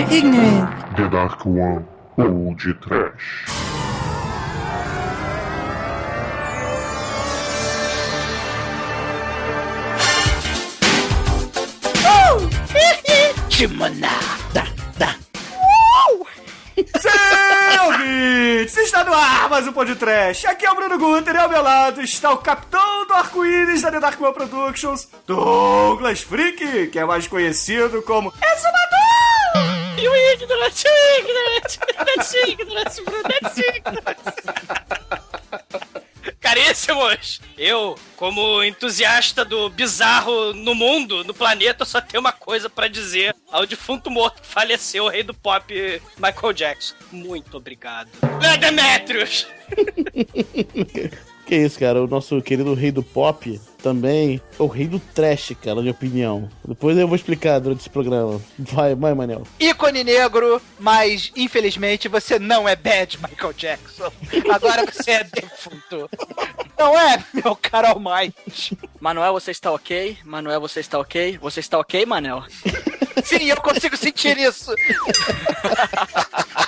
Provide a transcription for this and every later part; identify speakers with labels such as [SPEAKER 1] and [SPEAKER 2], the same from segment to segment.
[SPEAKER 1] The ignorant.
[SPEAKER 2] The Dark One ou de Trash.
[SPEAKER 3] Timonada.
[SPEAKER 4] Sim, ouvintes! Está no ar mais um podcast. Aqui é o Bruno Guter e ao meu lado está o capitão do arco-íris da The Dark One Productions, Douglas Freak, que é mais conhecido como Exumador!
[SPEAKER 3] E o ignorante, ignorante, ignorante, ignorante, ignorante. Caríssimos, eu, como entusiasta do bizarro no mundo, no planeta, só tenho uma coisa pra dizer ao defunto morto que faleceu, o rei do pop Michael Jackson. Muito obrigado. É Demetrius!
[SPEAKER 5] Que isso, cara? O nosso querido rei do pop também é o rei do trash, cara, na minha opinião. Depois eu vou explicar durante esse programa. Vai, vai, Manel.
[SPEAKER 6] ícone negro, mas infelizmente você não é bad, Michael Jackson. Agora você é defunto. Não é, meu caro Almighty?
[SPEAKER 7] Manuel, você está ok? Manuel, você está ok? Você está ok, Manel?
[SPEAKER 6] Sim, eu consigo sentir isso.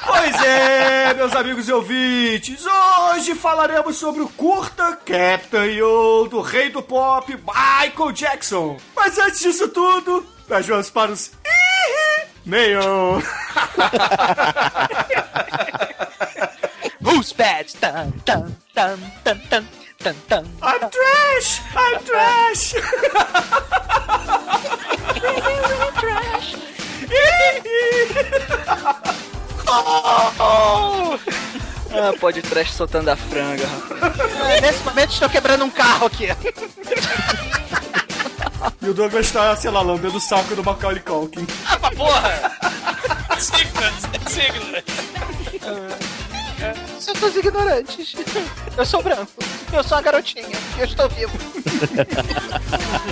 [SPEAKER 4] Pois é, meus amigos e ouvintes, hoje falaremos sobre o curta Captain Yo do rei do pop Michael Jackson. Mas antes disso tudo, nós vamos para os meio.
[SPEAKER 6] Who's bad? Tan, tan, tan, tan, tan, tan, tan.
[SPEAKER 4] I'm trash! I'm trash!
[SPEAKER 7] Ah, pode trash soltando a franga, rapaz.
[SPEAKER 6] Ah, Nesse momento estou quebrando um carro aqui.
[SPEAKER 4] e o Douglas está, sei lá, lambendo o saco do Macaulay Culkin.
[SPEAKER 3] Ah, pra porra! Signos, signos.
[SPEAKER 6] São todos ignorantes. Eu sou branco. Eu sou uma garotinha. Eu estou vivo.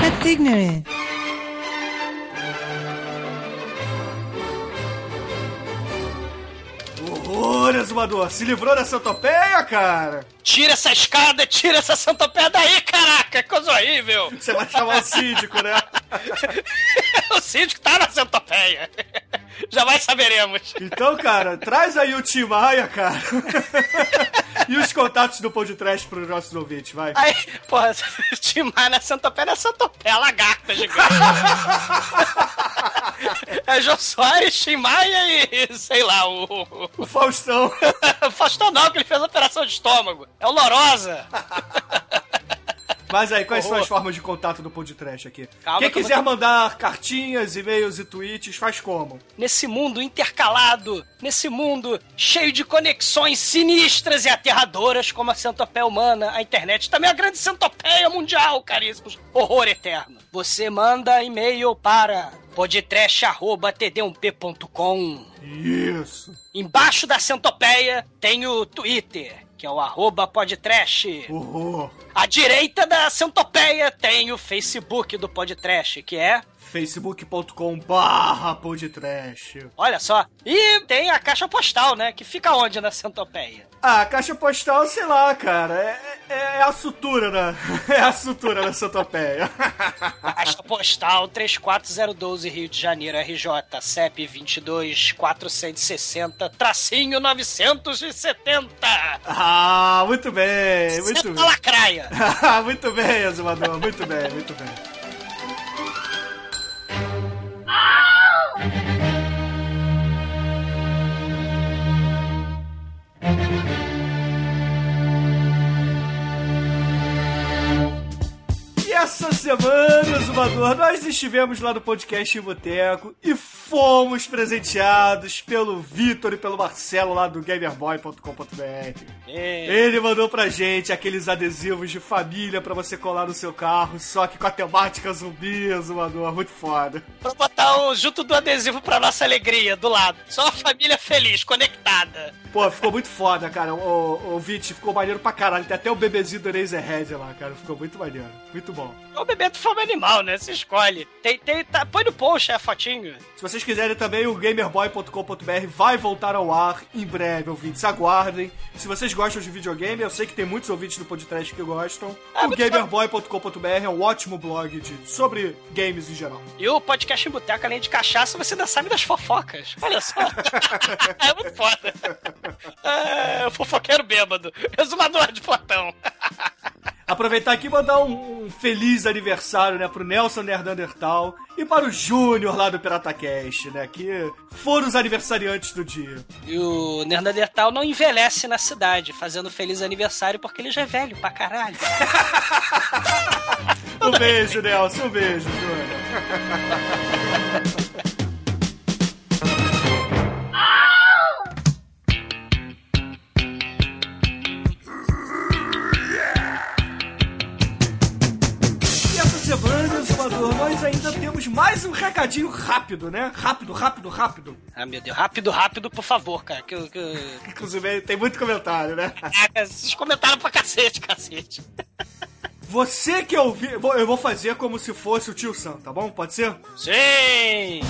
[SPEAKER 1] That's ignorant.
[SPEAKER 4] Horror, exumador! Se livrou da centopeia, cara!
[SPEAKER 3] Tira essa escada, tira essa centopeia daí, caraca! Coisa horrível!
[SPEAKER 4] Você vai chamar o síndico, né?
[SPEAKER 3] o síndico tá na centopeia. Jamais saberemos.
[SPEAKER 4] Então, cara, traz aí o Tim Maia, cara. e os contatos do Pão de Trash para os nossos ouvintes, vai.
[SPEAKER 3] Aí, porra, Timar na centopeia, na centopeia, lagarta gigante. é Jô Soares, Tim Maia e, sei lá, o...
[SPEAKER 4] O Faustão.
[SPEAKER 3] o Faustão não, que ele fez operação de estômago. É o Lorosa.
[SPEAKER 4] Mas aí, quais são
[SPEAKER 3] Horror.
[SPEAKER 4] as formas de contato do Trash aqui?
[SPEAKER 3] Calma
[SPEAKER 4] Quem quiser mandar cartinhas, e-mails e tweets, faz como?
[SPEAKER 3] Nesse mundo intercalado, nesse mundo cheio de conexões sinistras e aterradoras como a centopeia humana, a internet também é a grande centopeia mundial, caríssimos. Horror eterno. Você manda e-mail para podtrash.td1p.com
[SPEAKER 4] Isso.
[SPEAKER 3] Embaixo da centopeia tem o Twitter, que é o arroba podtrash.
[SPEAKER 4] Horror.
[SPEAKER 3] À direita da centopeia tem o Facebook do Podtrash, que é
[SPEAKER 4] facebook.com barra Pão de Trash.
[SPEAKER 3] Olha só. E tem a caixa postal, né? Que fica onde na centopeia?
[SPEAKER 4] Ah, caixa postal, sei lá, cara. É, é- é a sutura, né? É a sutura da centopeia.
[SPEAKER 3] Caixa postal 34012 Rio de Janeiro, RJ, CEP 22 460, tracinho 970.
[SPEAKER 4] ah, muito bem, muito
[SPEAKER 3] Senta
[SPEAKER 4] bem.
[SPEAKER 3] lacraia.
[SPEAKER 4] muito bem, Azumador, muito bem, muito bem. E essa semana, Zumador, nós estivemos lá no podcast em Boteco e fomos presenteados pelo Vitor e pelo Marcelo lá do gamerboy.com.br.
[SPEAKER 3] É.
[SPEAKER 4] Ele mandou pra gente aqueles adesivos de família pra você colar no seu carro, só que com a temática zumbi, Zumador, muito foda.
[SPEAKER 3] Pra botar um junto do adesivo pra nossa alegria, do lado. Só a família feliz, conectada.
[SPEAKER 4] Pô, ficou muito foda, cara. O, o Vit ficou maneiro pra caralho. Tem até o bebezinho do Razorhead lá, cara. Ficou muito maneiro. Muito bom.
[SPEAKER 3] É o bebê de forma animal, né? Se escolhe. Tem, tem, tá, põe no post a fotinho.
[SPEAKER 4] Se você vocês quiserem também, o gamerboy.com.br vai voltar ao ar em breve, ouvintes. Aguardem. Se vocês gostam de videogame, eu sei que tem muitos ouvintes do podcast que gostam.
[SPEAKER 3] Ah,
[SPEAKER 4] o gamerboy.com.br é um ótimo blog de, sobre games em geral.
[SPEAKER 3] E o podcast em boteca, além de cachaça, você ainda sabe das fofocas. Olha só. é muito foda. É, fofoqueiro bêbado. Exumador de Platão.
[SPEAKER 4] Aproveitar aqui e mandar um, um feliz aniversário, né, pro Nelson Nerdandertal e para o Júnior lá do PirataCast, né, que foram os aniversariantes do dia.
[SPEAKER 3] E o Neandertal não envelhece na cidade, fazendo feliz aniversário porque ele já é velho pra caralho.
[SPEAKER 4] Um beijo, Nelson, um beijo, Júnior. nós ainda temos mais um recadinho rápido, né? Rápido, rápido, rápido.
[SPEAKER 3] Ah, meu Deus. Rápido, rápido, por favor, cara. Que, que...
[SPEAKER 4] Inclusive, tem muito comentário, né?
[SPEAKER 3] Caraca, vocês comentaram pra cacete, cacete.
[SPEAKER 4] Você que ouviu. vou- Eu vou fazer como se fosse o tio Sam, tá bom? Pode ser?
[SPEAKER 3] Sim!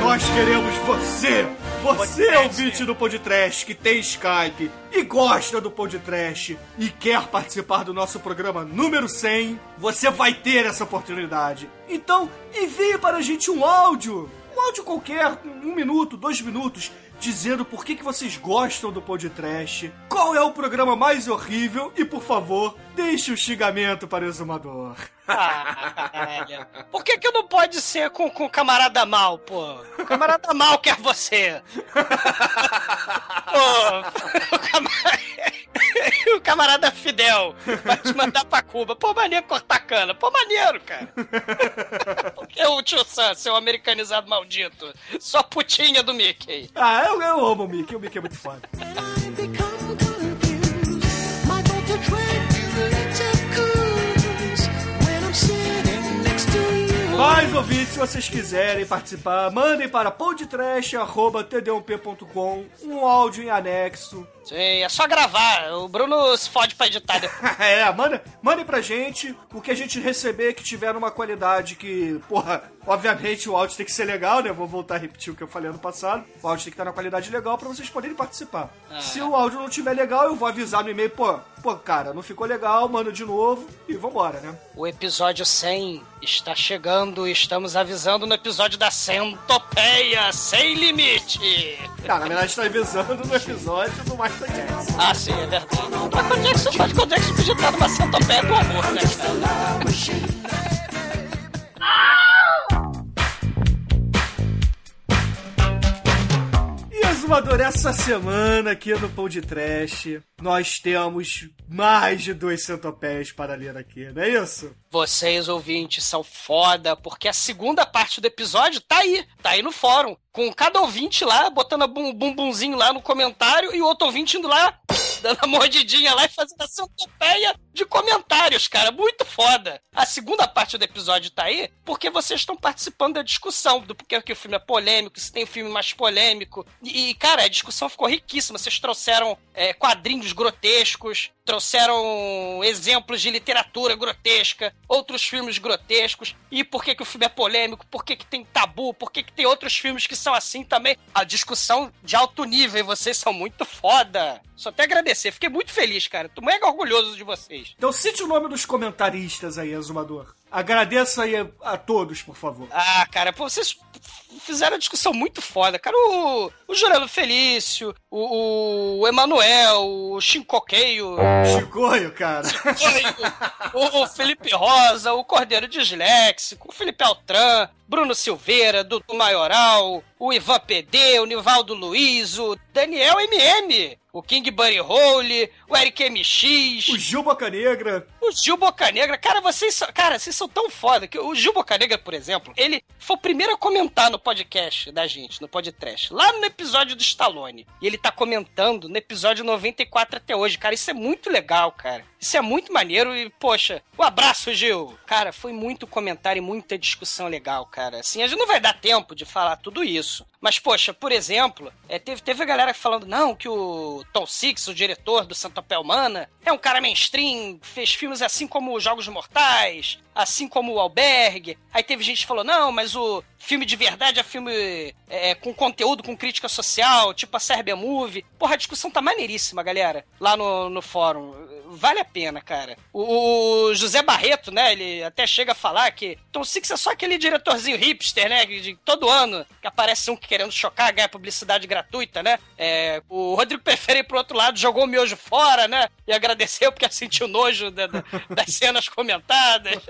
[SPEAKER 4] Nós queremos você! Você,
[SPEAKER 3] Podcast.
[SPEAKER 4] ouvinte do Podcast, que tem Skype e gosta do Podcast e quer participar do nosso programa número 100, você vai ter essa oportunidade. Então, envie para a gente um áudio, um áudio qualquer, um minuto, dois minutos, dizendo por que, que vocês gostam do Podcast, qual é o programa mais horrível e, por favor, deixe o xingamento para o exumador.
[SPEAKER 3] Ah. Por que que não pode ser com, com camarada mal, pô? O camarada mal quer você. pô, o camarada... o camarada Fidel vai te mandar pra Cuba. Pô, maneiro cortar cana. Pô, maneiro, cara. Por que o tio Sam, seu americanizado maldito? Só putinha do Mickey.
[SPEAKER 4] Ah, eu, eu amo o Mickey, o Mickey é muito foda. Mais ouvintes, se vocês quiserem participar, mandem para podtrash.td1p.com um áudio em anexo.
[SPEAKER 3] Sim, é só gravar. O Bruno se fode pra editar depois.
[SPEAKER 4] é, manda, mandem pra gente o que a gente receber que tiver uma qualidade que, porra, obviamente o áudio tem que ser legal, né? Vou voltar a repetir o que eu falei ano passado. O áudio tem que estar na qualidade legal pra vocês poderem participar. Se o áudio não tiver legal, eu vou avisar no e-mail, pô, pô, cara, não ficou legal, manda de novo e vambora, né?
[SPEAKER 3] O episódio 100 está chegando e estamos avisando no episódio da Centopeia Sem Limite.
[SPEAKER 4] Tá, na verdade tá avisando no episódio do Jackson.
[SPEAKER 3] Ah, sim, é verdade. Mas quando é que você podia estar numa Centopeia do amor, né, cara?
[SPEAKER 4] Exumador, essa semana aqui no Pão de Trash, nós temos mais de dois centopéis para ler aqui, não é isso?
[SPEAKER 3] Vocês, ouvintes, são foda, porque a segunda parte do episódio tá aí, tá aí no fórum. Com cada ouvinte lá, botando um bumbumzinho lá no comentário e outro ouvinte indo lá, dando a mordidinha lá e fazendo a centopeia de comentários, cara. Muito foda. A segunda parte do episódio tá aí porque vocês estão participando da discussão do porquê que o filme é polêmico, se tem um filme mais polêmico. E, cara, a discussão ficou riquíssima. Vocês trouxeram é, quadrinhos grotescos, trouxeram exemplos de literatura grotesca, outros filmes grotescos, e por que, que o filme é polêmico, por que, que tem tabu, por que, que tem outros filmes que são assim também. A discussão de alto nível, e vocês são muito foda. Só até agradecer, fiquei muito feliz, cara. Tô mega orgulhoso de vocês.
[SPEAKER 4] Então cite o nome dos comentaristas aí, Exumador. Agradeça aí a, todos, por favor.
[SPEAKER 3] Ah, cara, pô, vocês fizeram a discussão muito foda, cara. O, o Jurelo Felício, o, o Emanuel, o Shinkokeio,
[SPEAKER 4] Chicoio, cara.
[SPEAKER 3] o, o Felipe Rosa, o Cordeiro Disléxico, o Felipe Altran, Bruno Silveira, Dudu Maioral, o Ivan PD, o Nivaldo Luiz, o Daniel MM, o King Bunny Hole, o Eric MX,
[SPEAKER 4] O Gil Bocanegra.
[SPEAKER 3] o Gil Bocanegra, cara, vocês são, cara, vocês são tão foda que o Gil Bocanegra, por exemplo, ele foi o primeiro a comentar no podcast da gente, no podcast, lá no episódio do Stallone. E ele tá comentando no episódio 94 até hoje, cara, isso é muito legal, cara. Isso é muito maneiro e, poxa, um abraço, Gil. Cara, foi muito comentário e muita discussão legal, cara. Assim, a gente não vai dar tempo de falar tudo isso. Mas, poxa, por exemplo, é, teve, teve a galera falando, não, que o Tom Six, o diretor do Santopé Humana, é um cara mainstream, fez filmes assim como Jogos Mortais, assim como o Albergue. Aí teve gente que falou, não, mas o filme de verdade é filme é, com conteúdo, com crítica social, tipo a Serbia Movie. Porra, a discussão tá maneiríssima, galera, lá no, no fórum. Vale a pena, cara. O, José Barreto, né, ele até chega a falar que Tom Six é só aquele diretorzinho hipster, né, de todo ano, que aparece um querendo chocar, ganhar publicidade gratuita, né? É, o Rodrigo Perferi, por outro lado, jogou o miojo fora, né? E agradeceu porque sentiu nojo da- da- das cenas comentadas.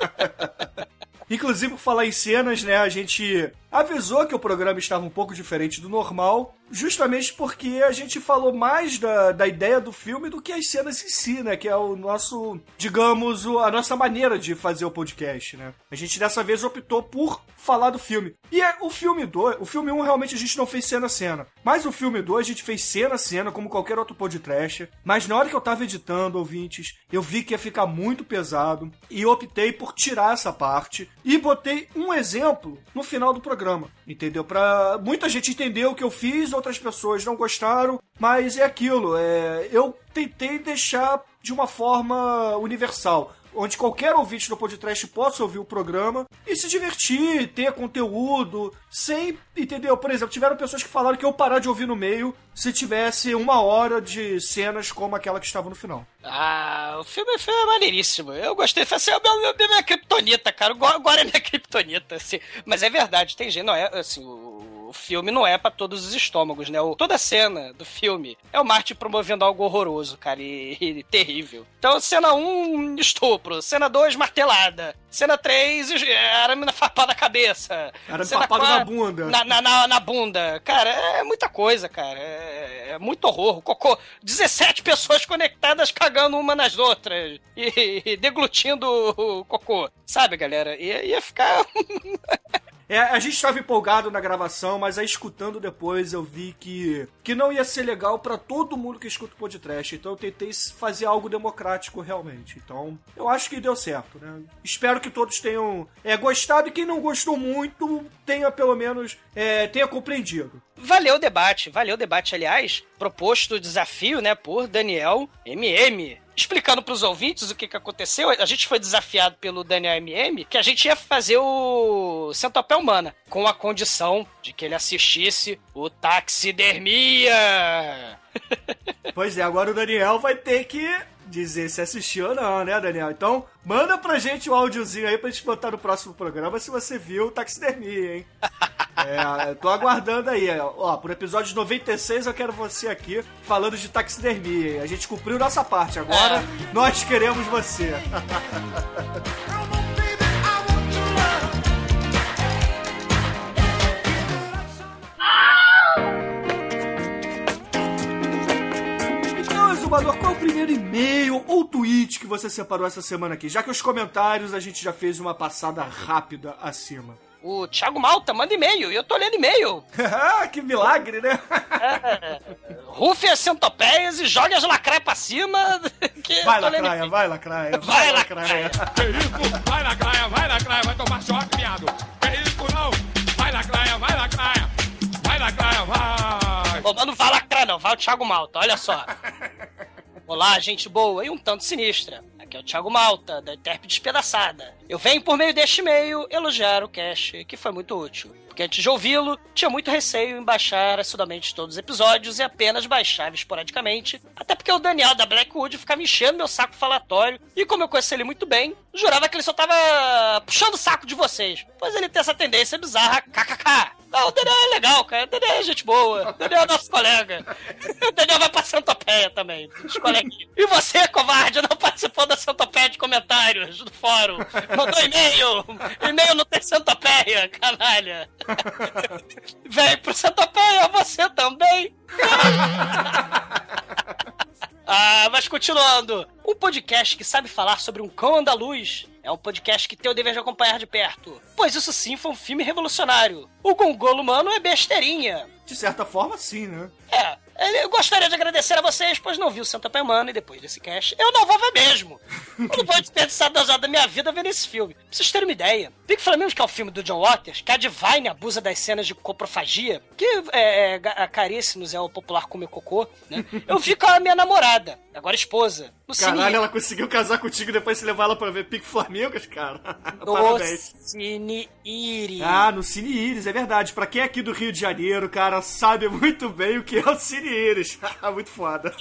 [SPEAKER 4] Inclusive, por falar em cenas, né, a gente avisou que o programa estava um pouco diferente do normal, justamente porque a gente falou mais da, da ideia do filme do que as cenas em si, né, que é o nosso, digamos, a nossa maneira de fazer o podcast, né. A gente dessa vez optou por falar do filme. E é, o filme 2, o filme 1 um, realmente a gente não fez cena a cena, mas o filme 2 a gente fez cena a cena, como qualquer outro podcast, mas na hora que eu tava editando, ouvintes, eu vi que ia ficar muito pesado. E optei por tirar essa parte. E botei um exemplo no final do programa, entendeu? Pra muita gente entender o que eu fiz, outras pessoas não gostaram, mas é aquilo, é, eu tentei deixar de uma forma universal onde qualquer ouvinte do podcast possa ouvir o programa e se divertir, ter conteúdo, sem, entendeu? Por exemplo, tiveram pessoas que falaram que eu parar de ouvir no meio se tivesse uma hora de cenas como aquela que estava no final.
[SPEAKER 3] Ah, o filme, é maneiríssimo. Eu gostei. Foi assim, é meu, minha criptonita, cara. Agora é minha criptonita, assim. Mas é verdade, tem gente, não é, assim, o, o filme não é pra todos os estômagos, né? O, toda a cena do filme é o Martin promovendo algo horroroso, cara, e, e terrível. Então, cena 1, estupro. Cena 2, martelada. Cena 3, arame na farpada na cabeça.
[SPEAKER 4] Arame
[SPEAKER 3] Cena
[SPEAKER 4] farpado na bunda.
[SPEAKER 3] Na, na, na, na bunda. Cara, é muita coisa, cara. É, é muito horror. Cocô. 17 pessoas conectadas cagando uma nas outras. E, e deglutindo o cocô. Sabe, galera? Ia, ia ficar.
[SPEAKER 4] É, a gente estava empolgado na gravação, mas aí escutando depois eu vi que, que não ia ser legal para todo mundo que escuta o podcast. Então eu tentei fazer algo democrático realmente. Então eu acho que deu certo, né? Espero que todos tenham é, gostado e quem não gostou muito tenha pelo menos é, tenha compreendido.
[SPEAKER 3] Valeu o debate, valeu o debate, aliás, proposto o desafio, né, por Daniel MM. Explicando pros ouvintes o que, que aconteceu, a gente foi desafiado pelo Daniel MM que a gente ia fazer o Centopé Humana, com a condição de que ele assistisse o Taxidermia.
[SPEAKER 4] Pois é, agora o Daniel vai ter que dizer se assistiu ou não, né, Daniel? Então, manda pra gente o um áudiozinho aí pra gente botar no próximo programa se você viu o Taxidermia, hein? É, eu tô aguardando aí. Ó, pro episódio 96 eu quero você aqui falando de taxidermia. hein? A gente cumpriu nossa parte. Agora nós queremos você. Qual é o primeiro e-mail ou tweet que você separou essa semana aqui? Já que os comentários a gente já fez uma passada rápida acima.
[SPEAKER 3] O Thiago Malta manda e-mail, e eu tô lendo e-mail.
[SPEAKER 4] Que milagre, né?
[SPEAKER 3] Rufe as centopeias e jogue as lacraias pra cima. Que eu
[SPEAKER 4] Vai,
[SPEAKER 3] tô lendo
[SPEAKER 4] lacraia,
[SPEAKER 3] e-mail.
[SPEAKER 4] vai, lacraia.
[SPEAKER 3] Vai,
[SPEAKER 4] lacraia.
[SPEAKER 8] Que isso? Vai na praia, vai na praia, vai tomar choque. Que isso, não? Vai na praia, vai na praia. Vai na praia, vai.
[SPEAKER 3] Mas não vai lacrar, não, vai o Thiago Malta, olha só. Olá, gente boa e um tanto sinistra. Aqui é o Thiago Malta, da Interp Despedaçada. Eu venho por meio deste e-mail elogiar o cast, que foi muito útil. Porque antes de ouvi-lo, tinha muito receio em baixar assiduamente todos os episódios e apenas baixava esporadicamente. Até porque o Daniel da Blackwood ficava enchendo meu saco falatório. E como eu conheci ele muito bem, jurava que ele só tava puxando o saco de vocês. Pois ele tem essa tendência bizarra, kkk. Não, o Daniel é legal, cara. O Daniel é gente boa. O Daniel é nosso colega. O Daniel vai pra Centopeia também, coleguinhas. E você, covarde, não participou da Centopeia de comentários do fórum. Mandou e-mail. E-mail não tem Centopeia, canalha. Vem pro Centopeia, você também. Ah, mas continuando. Um podcast que sabe falar sobre um cão andaluz é um podcast que tem o dever de acompanhar de perto. Pois isso sim foi um filme revolucionário. O Gongolo Humano é besteirinha.
[SPEAKER 4] De certa forma, sim, né?
[SPEAKER 3] É, eu gostaria de agradecer a vocês, pois não vi o Centopeia Humana e depois desse cast, eu não vou ver mesmo. Eu não vou desperdiçar duas horas da minha vida vendo esse filme. Pra vocês terem uma ideia, Big Flamingos, que é o filme do John Waters, que a Divine abusa das cenas de coprofagia, que é, é, a caríssimos é o popular comer cocô, né? Eu vi com a minha namorada, agora esposa, no
[SPEAKER 4] Caralho,
[SPEAKER 3] Cine,
[SPEAKER 4] ela conseguiu casar contigo e depois se levar ela pra ver Pique Flamingos, cara.
[SPEAKER 3] no
[SPEAKER 4] Parabéns.
[SPEAKER 3] Cine Iris.
[SPEAKER 4] Ah, no Cine Iris, é verdade. Pra quem é aqui do Rio de Janeiro, cara, sabe muito bem o que é o Cine Iris. muito foda.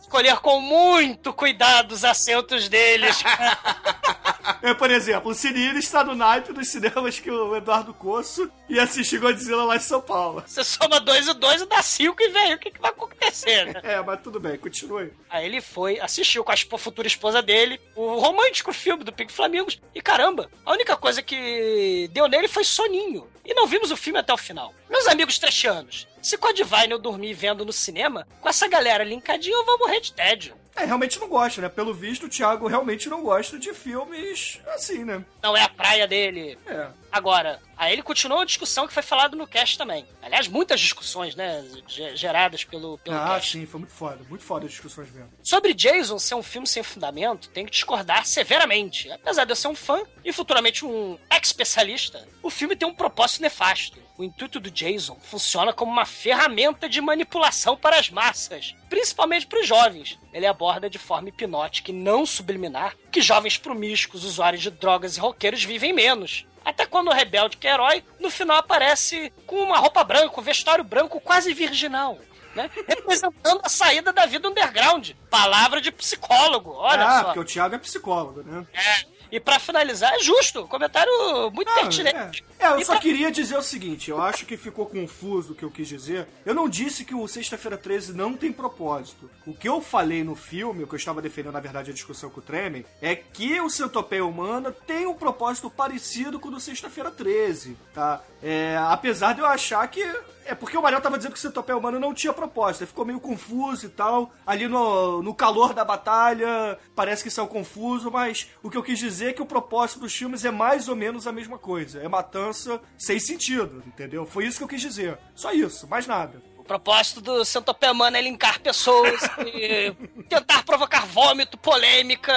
[SPEAKER 3] Escolher com muito cuidado os assentos deles.
[SPEAKER 4] É, por exemplo, o Cine Iris está no naipe dos cinemas que o Eduardo Coço ia assistir Godzilla lá em São Paulo.
[SPEAKER 3] Você soma dois e dois e dá cinco e vem, o que, que vai acontecer, né?
[SPEAKER 4] É, mas tudo bem, continue.
[SPEAKER 3] Aí ele foi, assistiu com a futura esposa dele, o romântico filme do Pink Flamingos, e caramba, a única coisa que deu nele foi soninho. E não vimos o filme até o final. Meus amigos trechianos, se com a Divine eu dormir vendo no cinema, com essa galera linkadinha eu vou morrer de tédio.
[SPEAKER 4] É, realmente não gosta, né? Pelo visto, o Thiago realmente não gosta de filmes assim, né?
[SPEAKER 3] Não é a praia dele.
[SPEAKER 4] É.
[SPEAKER 3] Agora, aí ele continuou a discussão que foi falado no cast também. Aliás, muitas discussões, né, ge- geradas pelo, pelo
[SPEAKER 4] Ah,
[SPEAKER 3] cast.
[SPEAKER 4] sim, foi muito foda. Muito foda as discussões mesmo.
[SPEAKER 3] Sobre Jason ser um filme sem fundamento, tenho que discordar severamente. Apesar de eu ser um fã e futuramente um especialista, o filme tem um propósito nefasto. O intuito do Jason funciona como uma ferramenta de manipulação para as massas, principalmente para os jovens. Ele aborda de forma hipnótica e não subliminar que jovens promíscuos, usuários de drogas e roqueiros vivem menos. Até quando o rebelde, que é herói, no final aparece com uma roupa branca, um vestuário branco quase virginal. Né? Representando a saída da vida underground. Palavra de psicólogo, olha
[SPEAKER 4] ah,
[SPEAKER 3] só.
[SPEAKER 4] porque o Thiago é psicólogo, né?
[SPEAKER 3] É. E pra finalizar, é justo. Comentário muito
[SPEAKER 4] Ah,
[SPEAKER 3] pertinente.
[SPEAKER 4] É, É, eu
[SPEAKER 3] E
[SPEAKER 4] só
[SPEAKER 3] pra-
[SPEAKER 4] queria dizer o seguinte, eu acho que ficou confuso o que eu quis dizer. Eu não disse que o Sexta-feira 13 não tem propósito. O que eu falei no filme, o que eu estava defendendo, na verdade, a discussão com o Tremen, é que o Centopeia Humana tem um propósito parecido com o do Sexta-feira 13, tá? É, apesar de eu achar que... É porque o Mariel tava dizendo que o Centopeia Humana não tinha propósito, ele ficou meio confuso e tal. Ali no, no calor da batalha, parece que saiu confuso, mas o que eu quis dizer é que o propósito dos filmes é mais ou menos a mesma coisa. É matança sem sentido, entendeu? Foi isso que eu quis dizer. Só isso, mais nada.
[SPEAKER 3] O propósito do Centopeia Humana é linkar pessoas e tentar provocar vômito, polêmica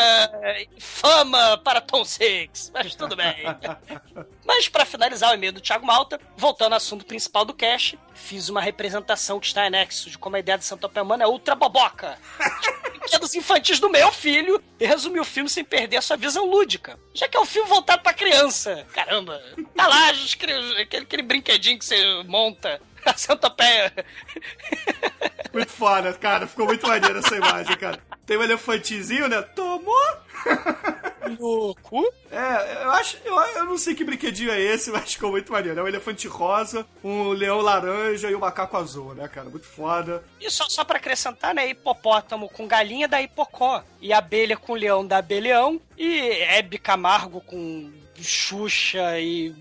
[SPEAKER 3] e fama para Tom Six. Mas tudo bem. Mas para finalizar o e-mail do Thiago Malta, voltando ao assunto principal do cast, fiz uma representação que está em anexo de como a ideia do Centopeia Humana é ultra boboca. Brinquedos infantis do meu filho e resumi o filme sem perder a sua visão lúdica. Já que é um filme voltado pra criança. Caramba. Tá lá, aquele, aquele brinquedinho que você monta. A centopeia.
[SPEAKER 4] Muito foda, cara. Ficou muito maneiro essa imagem, cara. Tem um elefantezinho, né? Tomou!
[SPEAKER 3] Cu?
[SPEAKER 4] É, eu acho. Eu, eu não sei que brinquedinho é esse, mas ficou muito maneiro. É um elefante rosa, um leão laranja e um macaco azul, né, cara? Muito foda.
[SPEAKER 3] E só, só pra acrescentar, né? Hipopótamo com galinha da hipocó. E abelha com leão da abelhão. E Hebe Camargo com Xuxa e.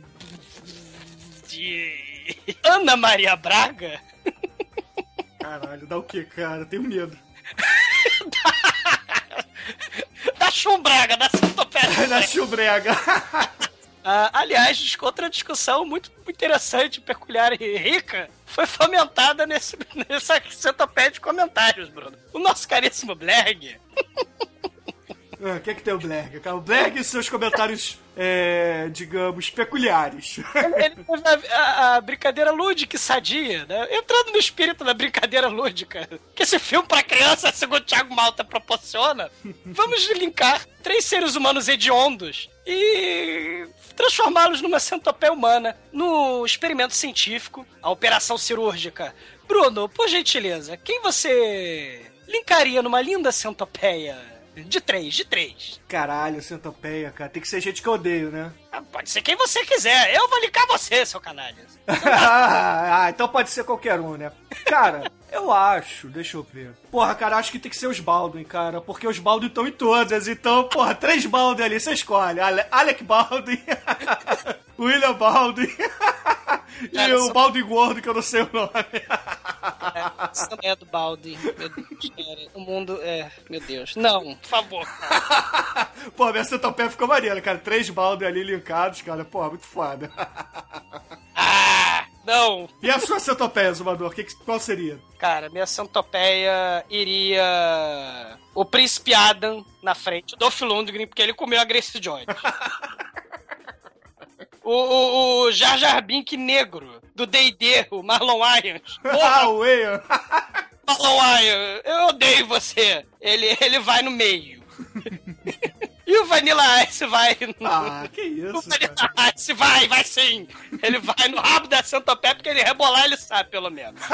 [SPEAKER 3] de- Ana Maria Braga.
[SPEAKER 4] Caralho, dá o que, cara? Tenho medo.
[SPEAKER 3] Da Chumbraga, da Centopeia.
[SPEAKER 4] Da chubrega.
[SPEAKER 3] Ah, aliás, outra discussão muito interessante, peculiar e rica foi fomentada nesse, nessa centopeia de comentários, Bruno. O nosso caríssimo
[SPEAKER 4] Ah, O que é que tem o cara? O Blerg e seus comentários, é, digamos, peculiares.
[SPEAKER 3] ele a, a- a brincadeira lúdica e sadia, né? Entrando no espírito da brincadeira lúdica. Que esse filme pra criança, segundo o Thiago Malta proporciona, vamos linkar três seres humanos hediondos e transformá-los numa centopeia humana no experimento científico, a operação cirúrgica. Bruno, por gentileza, quem você linkaria numa linda centopeia? De três, de três.
[SPEAKER 4] Caralho, centopeia, cara. Tem que ser gente que eu odeio, né?
[SPEAKER 3] Ah, Pode ser quem você quiser. Eu vou linkar você, seu canalha.
[SPEAKER 4] ah, então pode ser qualquer um, né? Cara, eu acho, deixa eu ver. Porra, cara, acho que tem que ser os Baldwin, cara, porque os Baldwin estão em todas. Então, porra, três Baldwin ali, você escolhe. Ale- Alec Baldwin, William Baldwin e
[SPEAKER 3] Cara,
[SPEAKER 4] o
[SPEAKER 3] são-
[SPEAKER 4] Baldwin gordo, que eu não sei o nome.
[SPEAKER 3] Essa não é do balde. Meu Deus, cara. O mundo é. Meu Deus. Não, por favor.
[SPEAKER 4] Pô, minha centopeia ficou maneira, cara. Três Baldwin ali linkados, cara. Porra, muito foda.
[SPEAKER 3] Ah! Não.
[SPEAKER 4] E a sua centopeia, Zumador? Que, qual seria?
[SPEAKER 3] Cara, minha centopeia iria. O Príncipe Adam na frente, o Dolph Lundgren, porque ele comeu a Grace Jones. o, o, o Jar Jar Bink negro, do D&D, o Marlon Wayans.
[SPEAKER 4] ah, o Wayne.
[SPEAKER 3] Marlon Wayans, eu odeio você. Ele, ele vai no meio. e o Vanilla Ice vai... No...
[SPEAKER 4] Ah, que
[SPEAKER 3] O
[SPEAKER 4] isso, cara.
[SPEAKER 3] Vanilla Ice vai, vai sim. Ele vai no rabo da centopeia, porque ele rebolar ele sabe, pelo menos.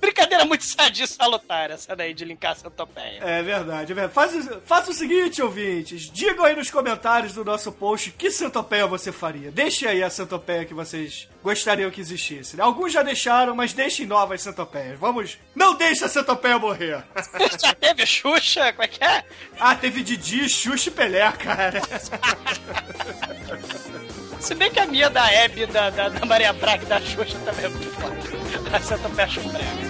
[SPEAKER 3] Brincadeira muito sadia e salutar, essa daí de linkar a centopeia.
[SPEAKER 4] É verdade, é verdade. Faça, faça o seguinte, ouvintes. Digam aí nos comentários do nosso post que centopeia você faria. Deixem aí a centopeia que vocês gostariam que existisse. Alguns já deixaram, mas deixem novas centopeias. Vamos. Não deixe a centopeia morrer.
[SPEAKER 3] Já teve Xuxa? Como é que é?
[SPEAKER 4] Ah, teve Didi, Xuxa e Pelé, cara.
[SPEAKER 3] Se bem que a minha da Hebe, da, da, da Maria Braga e da Xuxa também é muito forte. A centopeia chumbrega.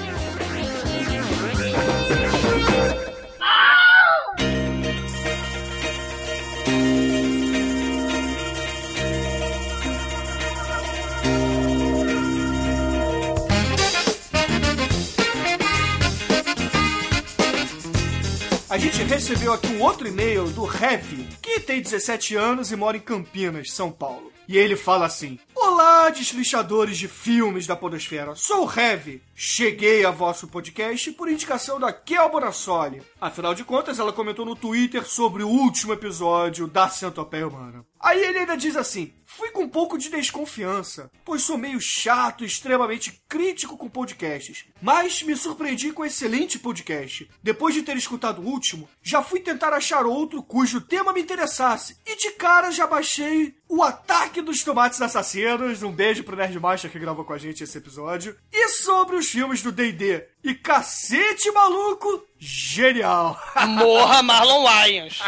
[SPEAKER 4] A gente recebeu aqui um outro e-mail do Heavy, que tem 17 anos e mora em Campinas, São Paulo. E ele fala assim: Olá, deslixadores de filmes da Podosfera. Sou o Heavy. Cheguei a vosso podcast por indicação da Kel Bonassoli. Afinal de contas, ela comentou no Twitter sobre o último episódio da Centopeia Humana. Aí ele ainda diz assim: Fui com um pouco de desconfiança, pois sou meio chato e extremamente crítico com podcasts. Mas me surpreendi com um excelente podcast. Depois de ter escutado o último, já fui tentar achar outro cujo tema me interessasse. E de cara já baixei o Ataque dos Tomates Assassinos. Um beijo pro Nerdmaster que gravou com a gente esse episódio. E sobre os filmes do D&D. E cacete maluco, genial.
[SPEAKER 3] Morra Marlon Wayans.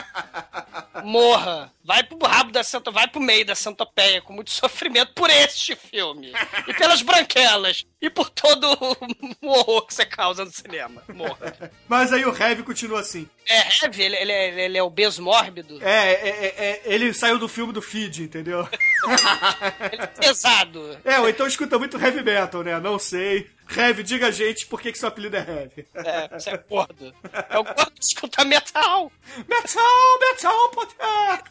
[SPEAKER 3] Morra. Vai pro rabo da Santa, vai pro meio da centopeia com muito sofrimento por este filme. E pelas branquelas. E por todo o horror que você causa no cinema. Morra.
[SPEAKER 4] Mas aí o Heavy continua assim.
[SPEAKER 3] É heavy, ele, ele, é- ele é obeso mórbido.
[SPEAKER 4] É, é, é, é, ele saiu do filme do Feed, entendeu?
[SPEAKER 3] Ele é pesado.
[SPEAKER 4] É, ou então escuta muito heavy metal, né? Não sei. Heavy, diga a gente por que, que seu apelido é Heavy.
[SPEAKER 3] É, você é gordo. É o gordo que escuta metal.
[SPEAKER 4] Metal, metal, poder!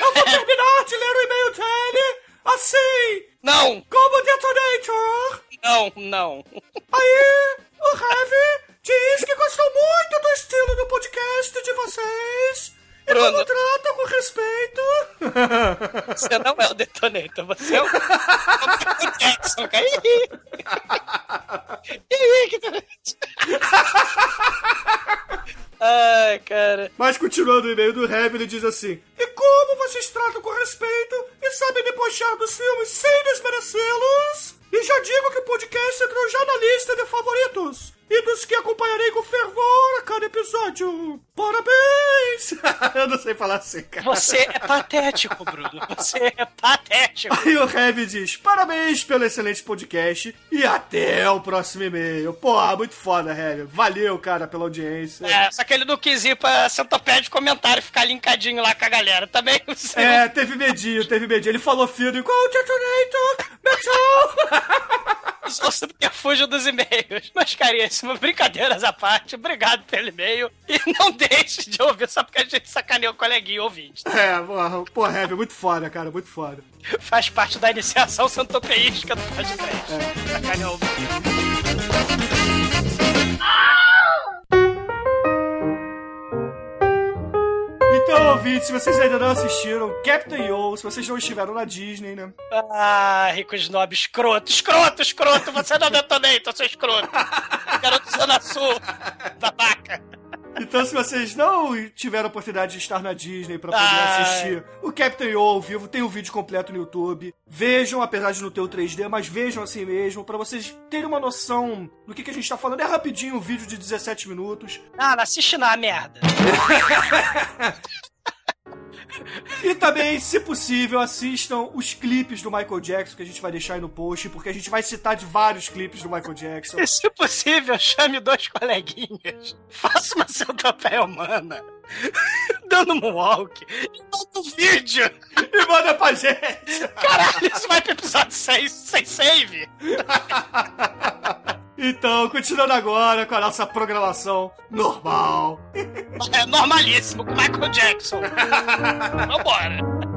[SPEAKER 4] Eu vou terminar de ler o e-mail dele assim,
[SPEAKER 3] Não,
[SPEAKER 4] como Detonator.
[SPEAKER 3] não, não.
[SPEAKER 4] Aí, o Heavy diz que gostou muito do estilo do podcast de vocês. E
[SPEAKER 3] Bruno.
[SPEAKER 4] como trata com respeito.
[SPEAKER 3] Você não é o Detonator, você é o, o Jackson, cara. Ih, ih, que. Ai, cara.
[SPEAKER 4] Mas continuando o e-mail do Heavy, ele diz assim: E como vocês tratam com respeito e sabem debochar dos filmes sem desmerecê-los? E já digo que o podcast entrou já na lista de favoritos. E dos que acompanharei com fervor a cada episódio. Parabéns! Eu não sei falar assim, cara.
[SPEAKER 3] Você é patético, Bruno. Você é patético.
[SPEAKER 4] Aí o Heavy diz: Parabéns pelo excelente podcast e até o próximo e-mail. Porra, muito foda, Heavy. Valeu, cara, pela audiência.
[SPEAKER 3] É, só que ele não quis ir pra centopéia de comentário ficar linkadinho lá com a galera. Também o seu-
[SPEAKER 4] É, teve medinho, teve medinho. Ele falou filho igual o Detonator, Metal!
[SPEAKER 3] o subterfúgio dos e-mails. Mas, caríssimo, brincadeiras à parte, obrigado pelo e-mail. E não deixe de ouvir só porque a gente sacaneou o coleguinha ouvinte.
[SPEAKER 4] É, porra, pô, Heavy, muito foda, cara, muito foda.
[SPEAKER 3] Faz parte da iniciação santopeística do podcast. Sacaneou o ouvinte.
[SPEAKER 4] Então, ouvintes, se vocês ainda não assistiram Captain Yo, se vocês não estiveram na Disney, né?
[SPEAKER 3] Ah, Rico Snob, escroto, escroto, escroto. Você não detonator, seu escroto. Garoto Zona Sul, babaca.
[SPEAKER 4] Então, se vocês não tiveram a oportunidade de estar na Disney pra poder assistir o Captain Yo ao vivo, tem o vídeo completo no YouTube. Vejam, apesar de não ter o 3D, mas vejam assim mesmo, pra vocês terem uma noção do que, que a gente tá falando. É rapidinho, um vídeo de 17 minutos.
[SPEAKER 3] Ah, não assiste não, merda.
[SPEAKER 4] E também, se possível, assistam os clipes do Michael Jackson que a gente vai deixar aí no post, porque a gente vai citar de vários clipes do Michael Jackson.
[SPEAKER 3] E se possível, chame dois coleguinhas. Faça uma centopeia humana. dando moonwalk. E manda um vídeo.
[SPEAKER 4] E manda pra gente.
[SPEAKER 3] Caralho, isso vai pro episódio 6 sem save.
[SPEAKER 4] Então, continuando agora com a nossa programação normal.
[SPEAKER 3] É normalíssimo com Michael Jackson. Vambora.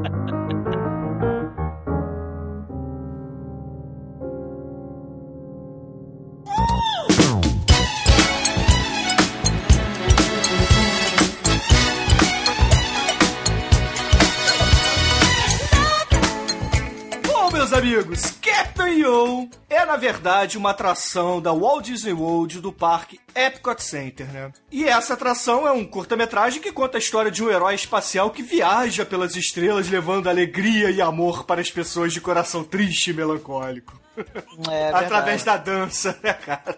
[SPEAKER 4] Amigos, Captain é na verdade uma atração da Walt Disney World do parque Epcot Center, né? E essa atração é um curta-metragem que conta a história de um herói espacial que viaja pelas estrelas levando alegria e amor para as pessoas de coração triste e melancólico.
[SPEAKER 6] É,
[SPEAKER 4] Através da dança, né, cara?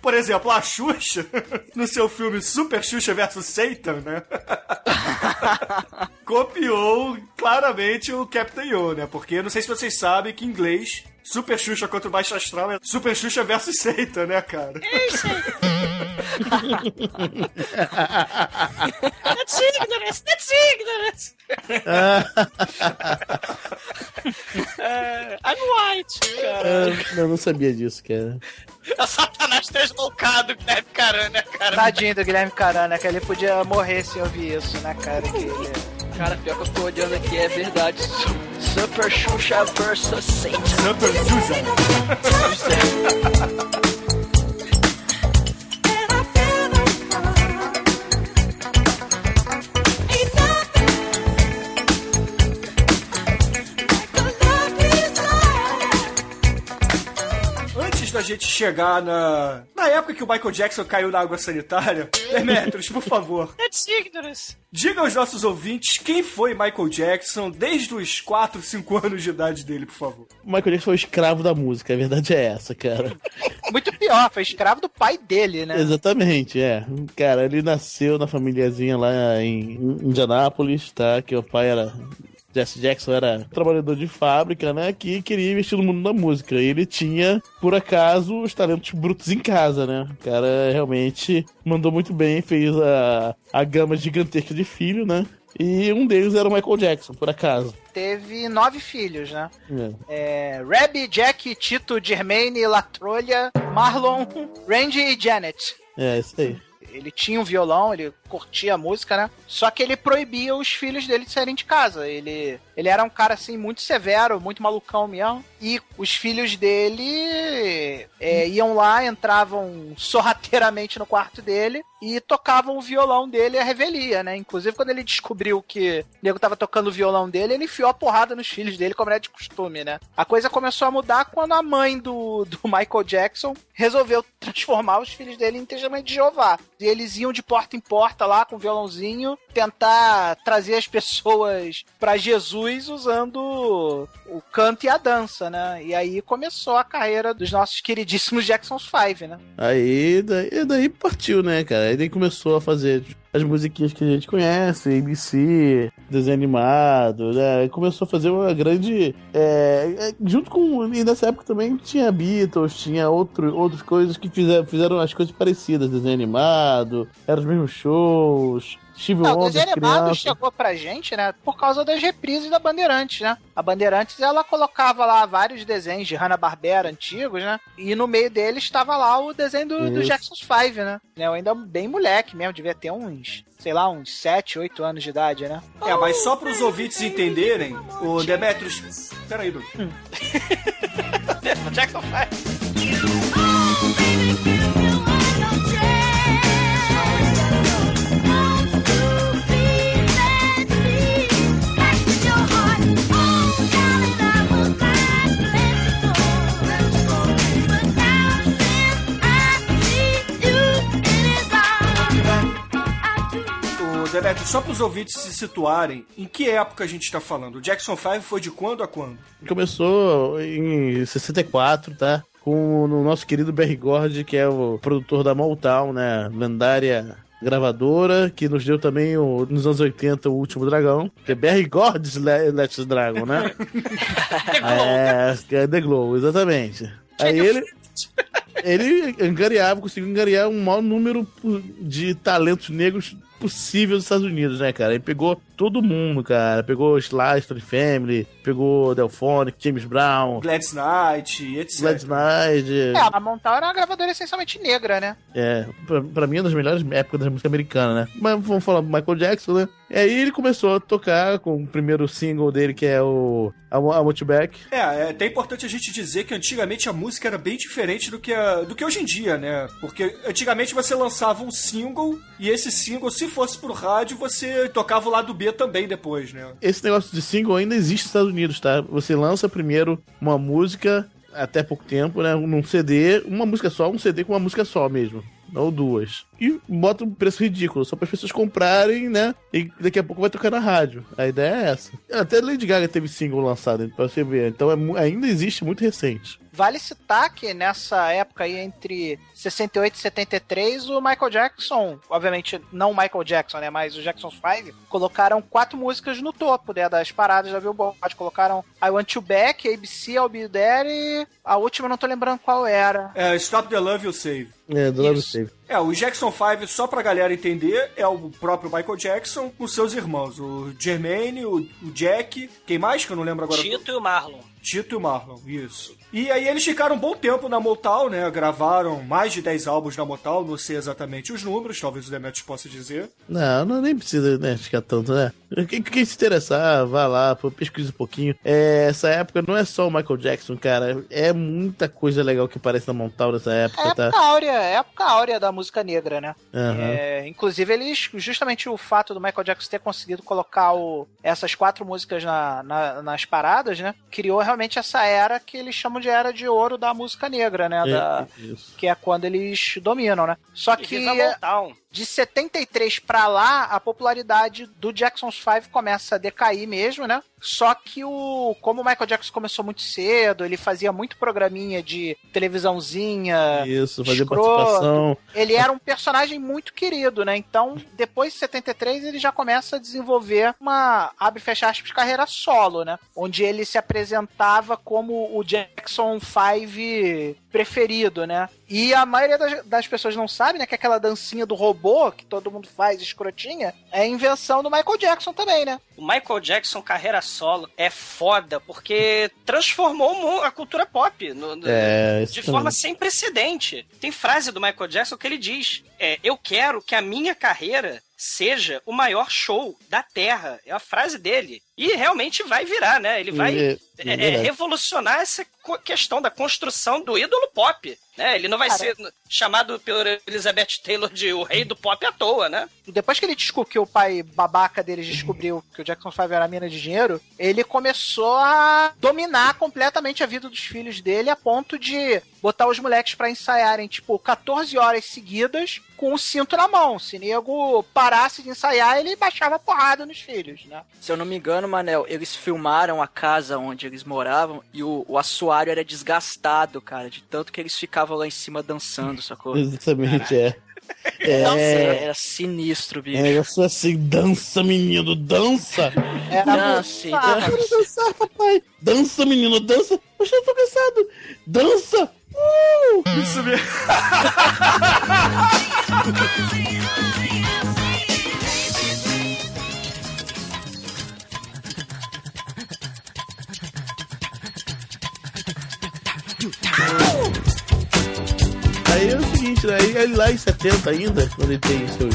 [SPEAKER 4] Por exemplo, a Xuxa, no seu filme Super Xuxa vs Satan, né? Copiou claramente o Captain Yo, né? Porque não sei se vocês sabem que em inglês, Super Xuxa contra o Baixo Astral é Super Xuxa vs Satan, né, cara?
[SPEAKER 3] That's ignorance, that's ignorance. É, I'm white, cara.
[SPEAKER 5] Ah, eu não sabia disso, cara.
[SPEAKER 3] É o Satanás deslocado, Guilherme Carana, cara.
[SPEAKER 6] Tadinho do Guilherme Carana, que ele podia morrer se ouvir isso, né, cara? Que ele...
[SPEAKER 7] Cara, pior que eu tô olhando aqui, é verdade. Su- Super Xuxa vs Satan.
[SPEAKER 4] Super Xuxa. Antes da gente chegar na. Na época que o Michael Jackson caiu na água sanitária, Demetrius, por favor,
[SPEAKER 3] ignorance.
[SPEAKER 4] diga aos nossos ouvintes quem foi Michael Jackson desde os 4, 5 anos de idade dele, por favor.
[SPEAKER 5] O Michael Jackson foi o escravo da música, a verdade é essa, cara.
[SPEAKER 6] Muito pior, foi escravo do pai dele, né?
[SPEAKER 5] Exatamente, é. Cara, ele nasceu na famíliazinha lá em Indianápolis, tá? Que o pai era. Jesse Jackson era trabalhador de fábrica, né? Que queria investir no mundo da música. E ele tinha, por acaso, os talentos brutos em casa, né? O cara realmente mandou muito bem, fez a, a gama gigantesca de filho, né? E um deles era o Michael Jackson, por acaso.
[SPEAKER 6] Teve nove filhos, né?
[SPEAKER 5] É.
[SPEAKER 6] É, Rabbi, Jack, Tito, Germaine, Latrolha, Marlon, Randy e Janet.
[SPEAKER 5] É, isso aí.
[SPEAKER 6] Ele tinha um violão, ele curtia a música, né? Só que ele proibia os filhos dele de saírem de casa. Ele, ele era um cara, assim, muito severo, muito malucão mesmo. E os filhos dele é, iam lá, entravam sorrateiramente no quarto dele e tocavam o violão dele à revelia, né? Inclusive, quando ele descobriu que o nego tava tocando o violão dele, ele enfiou a porrada nos filhos dele, como é de costume, né? A coisa começou a mudar quando a mãe do, do Michael Jackson resolveu transformar os filhos dele em testemunha de Jeová. E eles iam de porta em porta lá com o violãozinho, tentar trazer as pessoas pra Jesus usando o canto e a dança, né? E aí começou a carreira dos nossos queridíssimos Jacksons Five, né?
[SPEAKER 5] Aí daí, daí partiu, né, cara? Aí daí começou a fazer as musiquinhas que a gente conhece, ABC, desenho animado, né? Começou a fazer uma grande. é, é, junto com. E nessa época também tinha Beatles, tinha outro, outras coisas que fizeram, fizeram as coisas parecidas, desenho animado, eram os mesmos shows. Steve
[SPEAKER 6] Não,
[SPEAKER 5] Wonder,
[SPEAKER 6] desenho animado chegou pra gente, né, por causa das reprises da Bandeirantes, né? A Bandeirantes, ela colocava lá vários desenhos de Hanna-Barbera antigos, né? E no meio deles estava lá o desenho do, do
[SPEAKER 5] Jackson
[SPEAKER 6] 5, né. né? Eu ainda bem moleque mesmo, devia ter uns sei lá, uns 7, 8 anos de idade, né?
[SPEAKER 4] É, mas só para os ouvintes entenderem, o Demetrius. Peraí, Dudu.
[SPEAKER 3] Hum. Jackson
[SPEAKER 4] 5. Demetrio, só para os ouvintes se situarem, em que época a gente está falando? O Jackson 5 foi de quando a quando?
[SPEAKER 5] Começou em 64, tá? Com o nosso querido Barry Gordy, que é o produtor da Motown, né? Lendária gravadora, que nos deu também o, nos anos 80 o último dragão, que é Barry Gordy's Last Dragon, né? É, é, The Glow, exatamente. Aí ele. Ele angariava, conseguiu angariar um maior número de talentos negros possível dos Estados Unidos, né, cara? Ele pegou todo mundo, cara. Pegou Sly, Stone Family, pegou Delphonic, James Brown,
[SPEAKER 4] Gladys Knight, etc.
[SPEAKER 5] Gladys Knight.
[SPEAKER 6] É, a Montal era uma gravadora essencialmente negra, né?
[SPEAKER 5] É, pra, pra mim é uma das melhores épocas da música americana, né? Mas vamos falar do Michael Jackson, né? E aí ele começou a tocar com o primeiro single dele, que é o a, a Multiback.
[SPEAKER 4] É, é até importante a gente dizer que antigamente a música era bem diferente do que, a- do que hoje em dia, né? Porque antigamente você lançava um single e esse single, se fosse pro rádio, você tocava o lado B também depois, né?
[SPEAKER 5] Esse negócio de single ainda existe nos Estados Unidos, tá? Você lança primeiro uma música, até pouco tempo, né? Num CD, uma música só, um CD com uma música só mesmo. Ou duas. E bota um preço ridículo, só para as pessoas comprarem, né? E daqui a pouco vai tocar na rádio. A ideia é essa. Até Lady Gaga teve single lançado, pra você ver. Então é ainda existe muito recente.
[SPEAKER 6] Vale citar que nessa época aí, entre 68 e 73, o Michael Jackson, obviamente não o Michael Jackson, né, mas o Jackson 5, colocaram quatro músicas no topo né, das paradas da Billboard. Colocaram I Want You Back, ABC, I'll Be There e a última eu não tô lembrando qual era.
[SPEAKER 4] É, Stop the Love You Save.
[SPEAKER 5] É, do Love
[SPEAKER 6] Isso.
[SPEAKER 5] Save.
[SPEAKER 4] É, o Jackson 5, só pra galera entender, é o próprio Michael Jackson com seus irmãos. O Jermaine, o, o Jack, quem mais que eu não lembro agora?
[SPEAKER 3] Tito e o Marlon.
[SPEAKER 4] Tito e o Marlon, isso. E aí eles ficaram um bom tempo na Motown, né? Gravaram mais de 10 álbuns na Motown, não sei exatamente os números, talvez o Demetrius possa dizer.
[SPEAKER 5] Não, não nem precisa né, ficar tanto, né? Quem, quem se interessar, vá lá, pesquisa um pouquinho. É, essa época não é só o Michael Jackson, cara. É muita coisa legal que aparece na Montal nessa
[SPEAKER 6] É
[SPEAKER 5] época, tá?
[SPEAKER 6] época áurea, é época áurea da música negra, né?
[SPEAKER 5] Aham.
[SPEAKER 6] É, inclusive, eles, justamente o fato do Michael Jackson ter conseguido colocar o- essas quatro músicas na- na- nas paradas, né? Criou realmente essa era que eles chamam de era de ouro da música negra, né? Da-
[SPEAKER 5] É, isso.
[SPEAKER 6] que é quando eles dominam, né? Só
[SPEAKER 3] E
[SPEAKER 6] que
[SPEAKER 3] Motown.
[SPEAKER 6] De 73 pra lá, a popularidade do Jackson's Five começa a decair mesmo, né? Só que o como o Michael Jackson começou muito cedo, ele fazia muito programinha de televisãozinha,
[SPEAKER 5] Isso, fazer
[SPEAKER 6] escroto.
[SPEAKER 5] participação.
[SPEAKER 6] ele era um personagem muito querido, né? Então, depois de 73, ele já começa a desenvolver uma, abre e fecha aspas, carreira solo, né? Onde ele se apresentava como o Jackson 5 preferido, né? E a maioria das, das pessoas não sabe, né? Que aquela dancinha do robô que todo mundo faz, escrotinha, é invenção do Michael Jackson também, né?
[SPEAKER 3] O Michael Jackson, carreira solo, é foda, porque transformou a cultura pop no- no-
[SPEAKER 5] É,
[SPEAKER 3] de
[SPEAKER 5] também.
[SPEAKER 3] forma sem precedente. Tem frase do Michael Jackson que ele diz: é, Eu quero que a minha carreira seja o maior show da Terra. É a frase dele. E realmente vai virar, né? Ele vai
[SPEAKER 5] É,
[SPEAKER 3] é, revolucionar essa questão da construção do ídolo pop. Né? Ele não vai
[SPEAKER 6] Cara.
[SPEAKER 3] ser chamado pela Elizabeth Taylor de o rei do pop à toa, né?
[SPEAKER 6] depois que ele descobriu que o pai babaca deles descobriu que o Jackson 5 era mina de dinheiro, ele começou a dominar completamente a vida dos filhos dele a ponto de botar os moleques pra ensaiarem, tipo, 14 horas seguidas com o cinto na mão. Se nego parasse de ensaiar, ele baixava porrada nos filhos, né?
[SPEAKER 7] Se eu não me engano, Manel, eles filmaram a casa onde eles moravam e o, o assoalho era desgastado, cara, de tanto que eles ficavam lá em cima dançando, sacou?
[SPEAKER 5] Exatamente, é.
[SPEAKER 7] Nossa, era,
[SPEAKER 5] É.
[SPEAKER 7] sinistro, bicho.
[SPEAKER 5] É, eu sou assim, dança, menino, dança!
[SPEAKER 6] Era
[SPEAKER 7] Dança,
[SPEAKER 6] muito- Ah,
[SPEAKER 5] Quero dançar, papai! Dança, menino, dança! Poxa, eu tô cansado! Dança! Uh!
[SPEAKER 4] Isso mesmo.
[SPEAKER 5] Aí é o seguinte, né? Ele lá em 70 ainda, quando ele tem seus,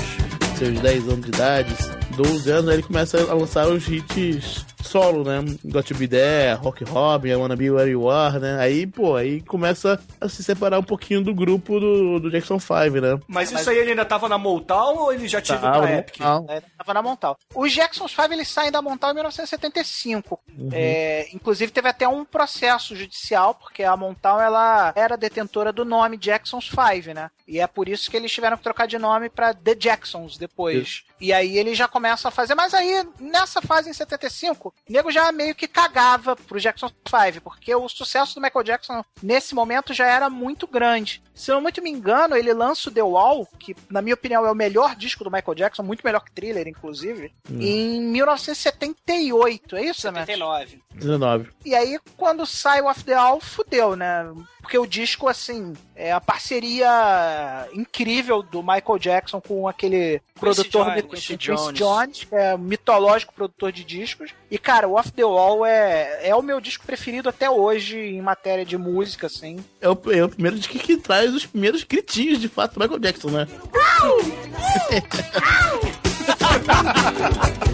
[SPEAKER 5] seus 10 anos de idade, 12 anos, aí ele começa a lançar os hits solo, né? Got to Be There, Rock Robin, I Wanna Be Where You Are, né? Aí, pô, aí começa a se separar um pouquinho do grupo do, do Jackson 5, né?
[SPEAKER 4] Mas isso aí ele ainda tava na Motown ou ele já tinha ido
[SPEAKER 5] Tá,
[SPEAKER 4] pra Epic?
[SPEAKER 6] É, tava na Montal. Os Jacksons 5 eles saem da Montal em 1975. É, inclusive teve até um processo judicial porque a Montal ela era detentora do nome Jacksons 5, né? E é por isso que eles tiveram que trocar de nome pra The Jacksons depois. E aí ele já começa a fazer, mas aí nessa fase em 75 o nego já meio que cagava pro Jackson 5, porque o sucesso do Michael Jackson nesse momento já era muito grande. Se eu não muito me engano, ele lança o The Wall, que na minha opinião é o melhor disco do Michael Jackson, muito melhor que Thriller, inclusive, em 1978, é isso, né?
[SPEAKER 3] 79.
[SPEAKER 5] 19.
[SPEAKER 6] E aí, quando sai o Off the Wall, fudeu, né? Porque o disco, assim, é a parceria incrível do Michael Jackson com aquele produtor
[SPEAKER 3] Jones,
[SPEAKER 7] Quincy
[SPEAKER 6] Quincy
[SPEAKER 7] Jones.
[SPEAKER 6] Jones, que é mitológico produtor de discos. E, cara, o Off the Wall é, é o meu disco preferido até hoje em matéria de música, assim.
[SPEAKER 5] É o, é o primeiro disco que traz os primeiros gritinhos de fato do Michael Jackson, né?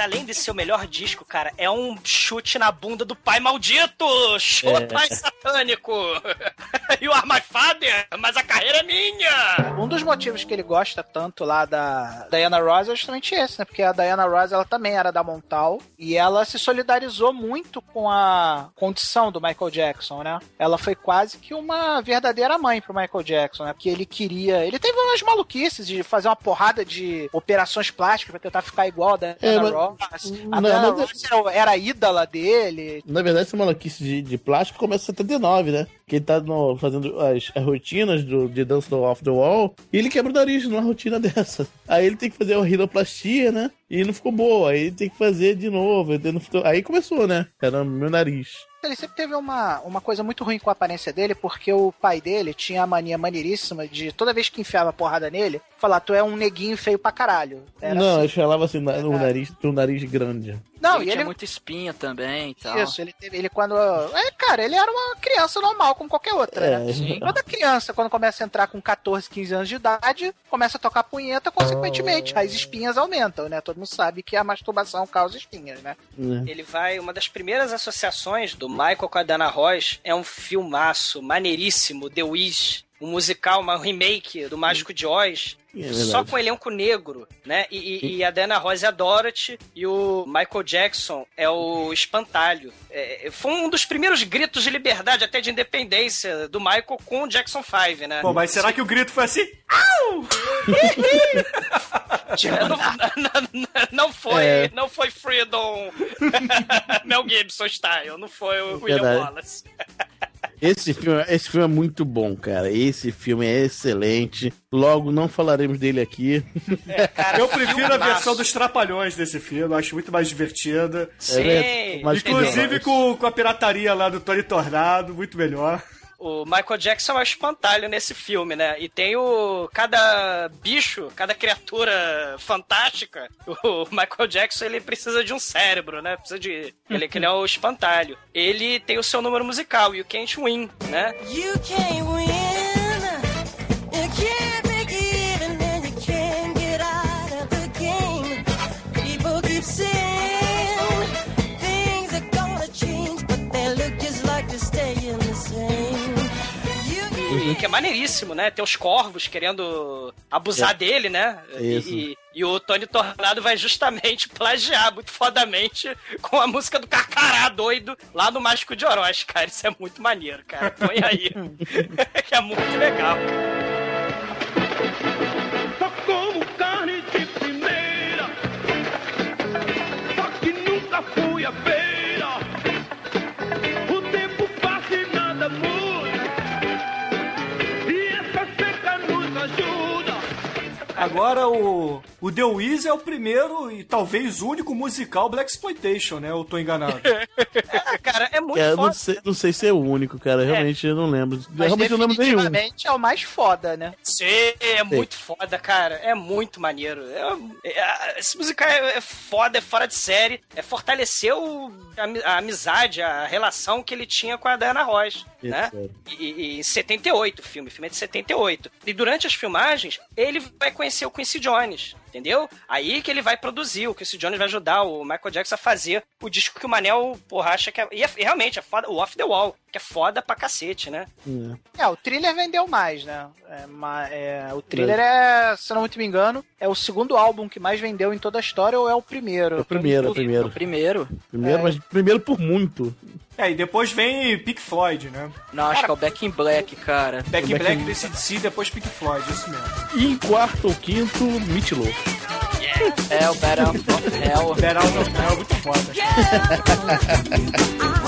[SPEAKER 3] além de ser o melhor disco, cara, é um chute na bunda do pai maldito! Chuta,
[SPEAKER 5] É.
[SPEAKER 3] pai satânico! you are my father, mas a carreira é minha!
[SPEAKER 6] Um dos motivos que ele gosta tanto lá da Diana Ross é justamente esse, né? Porque a Diana Ross, ela também era da Montal e ela se solidarizou muito com a condição do Michael Jackson, né? Ela foi quase que uma verdadeira mãe pro Michael Jackson, né? Porque ele queria... Ele teve umas maluquices de fazer uma porrada de operações plásticas pra tentar ficar igual a Diana
[SPEAKER 5] É, mas-
[SPEAKER 6] Ross. A Diana
[SPEAKER 5] mas-
[SPEAKER 6] Ross era, era a ídola dele.
[SPEAKER 5] Na verdade, essa maluquice de, de plástico começa em 79, né? Que ele tá no- fazendo as, as rotinas do, de dança do Off the Wall e ele quebra o nariz numa rotina dessa. Aí ele tem que fazer a rinoplastia, né? E não ficou boa. Aí ele tem que fazer de novo. Aí começou, né? Era meu nariz.
[SPEAKER 6] Ele sempre teve uma, uma coisa muito ruim com a aparência dele, porque o pai dele tinha a mania maneiríssima de toda vez que enfiava porrada nele, falar, tu é um neguinho feio pra caralho. Era
[SPEAKER 5] não,
[SPEAKER 6] assim.
[SPEAKER 5] eu falava assim, no
[SPEAKER 6] É.
[SPEAKER 5] nariz, no nariz grande.
[SPEAKER 6] Não,
[SPEAKER 7] ele
[SPEAKER 6] e
[SPEAKER 7] tinha
[SPEAKER 6] ele.
[SPEAKER 7] muita espinha também e tal.
[SPEAKER 6] Isso, ele teve. Ele quando. É, cara, ele era uma criança normal, como qualquer outra,
[SPEAKER 5] É,
[SPEAKER 6] né?
[SPEAKER 5] sim.
[SPEAKER 6] Toda criança, quando começa a entrar com 14, 15 anos de idade, começa a tocar punheta, consequentemente, as espinhas aumentam, né? Todo mundo sabe que a masturbação causa espinhas, né?
[SPEAKER 5] né?
[SPEAKER 3] Ele vai. Uma das primeiras associações do Michael com a Dana Ross é um filmaço maneiríssimo, The Wiz. Um musical, um remake do Mágico de Oz.
[SPEAKER 5] É
[SPEAKER 3] só com elenco negro, né? E, e- e a Dana Ross é a Dorothy e o Michael Jackson é o espantalho. É, foi um dos primeiros gritos de liberdade, até de independência, do Michael com o Jackson 5, né?
[SPEAKER 4] Pô, mas será que o grito foi assim?
[SPEAKER 3] É, não, não- não foi,
[SPEAKER 5] É.
[SPEAKER 3] não foi Freedom Mel Gibson style, não foi o William. Wallace.
[SPEAKER 5] Esse filme, esse filme é muito bom, cara. Esse filme é excelente. Logo, não falaremos dele aqui.
[SPEAKER 3] Cara,
[SPEAKER 4] Eu prefiro a versão dos Trapalhões desse filme, eu acho muito mais divertida.
[SPEAKER 3] Sim.
[SPEAKER 5] É, mas-
[SPEAKER 4] Inclusive com, com a pirataria lá do Tony Tornado, muito melhor.
[SPEAKER 3] O Michael Jackson é o espantalho nesse filme, né? E tem o. Cada bicho, cada criatura fantástica, o Michael Jackson ele precisa de um cérebro, né? Precisa de. Ele, que ele é o espantalho. Ele tem o seu número musical, You Can't Win, né?
[SPEAKER 9] You can't win. You can't
[SPEAKER 3] E que é maneiríssimo, né? Tem os corvos querendo abusar dele, né? E-
[SPEAKER 5] Isso.
[SPEAKER 3] E, e o Tony Tornado vai justamente plagiar muito fodamente com a música do Carcará doido lá no Mágico de Oroz, cara. Isso é muito maneiro, cara. Põe aí. que é muito legal.
[SPEAKER 8] Só
[SPEAKER 4] Agora o, o The Wiz é o primeiro e talvez único musical Black Exploitation, né? Eu tô enganado.
[SPEAKER 3] Ah, cara, é muito
[SPEAKER 5] É,
[SPEAKER 3] foda.
[SPEAKER 5] não, sei, não sei se é o único, cara. Realmente eu não lembro.
[SPEAKER 6] Mas
[SPEAKER 5] Realmente eu não lembro nenhum.
[SPEAKER 6] é o mais foda, né?
[SPEAKER 3] Sim, é muito foda, cara. É muito maneiro. É- é- esse musical é, é foda, é fora de série. É fortaleceu a, a amizade, a relação que ele tinha com a Diana Ross, né?
[SPEAKER 5] Isso,
[SPEAKER 3] E, e- e em 78 o filme, o filme é de 78. E durante as filmagens, ele vai conhecer o Quincy Jones. Entendeu? Aí que ele vai produzir, o Chris Jones vai ajudar o Michael Jackson a fazer o disco que o Manel, porra, acha que é. E é- realmente, é foda, o Off the Wall, que é foda pra cacete, né?
[SPEAKER 6] É, o thriller vendeu mais, né? É, ma- é, o thriller é, se eu não muito me engano, é o segundo álbum que mais vendeu em toda a história ou é o primeiro?
[SPEAKER 5] É o primeiro, é o primeiro.
[SPEAKER 7] O primeiro.
[SPEAKER 5] Primeiro, mas primeiro por muito.
[SPEAKER 4] É, e depois vem Pink Floyd, né?
[SPEAKER 7] Não, acho que é o Back in Black, cara.
[SPEAKER 4] Back in Black
[SPEAKER 5] in-
[SPEAKER 4] CDC, depois Pink Floyd, isso mesmo.
[SPEAKER 5] E em quarto ou quinto, Meat Loaf.
[SPEAKER 7] É o Battle of Hell.
[SPEAKER 4] Better Hell é muito foda.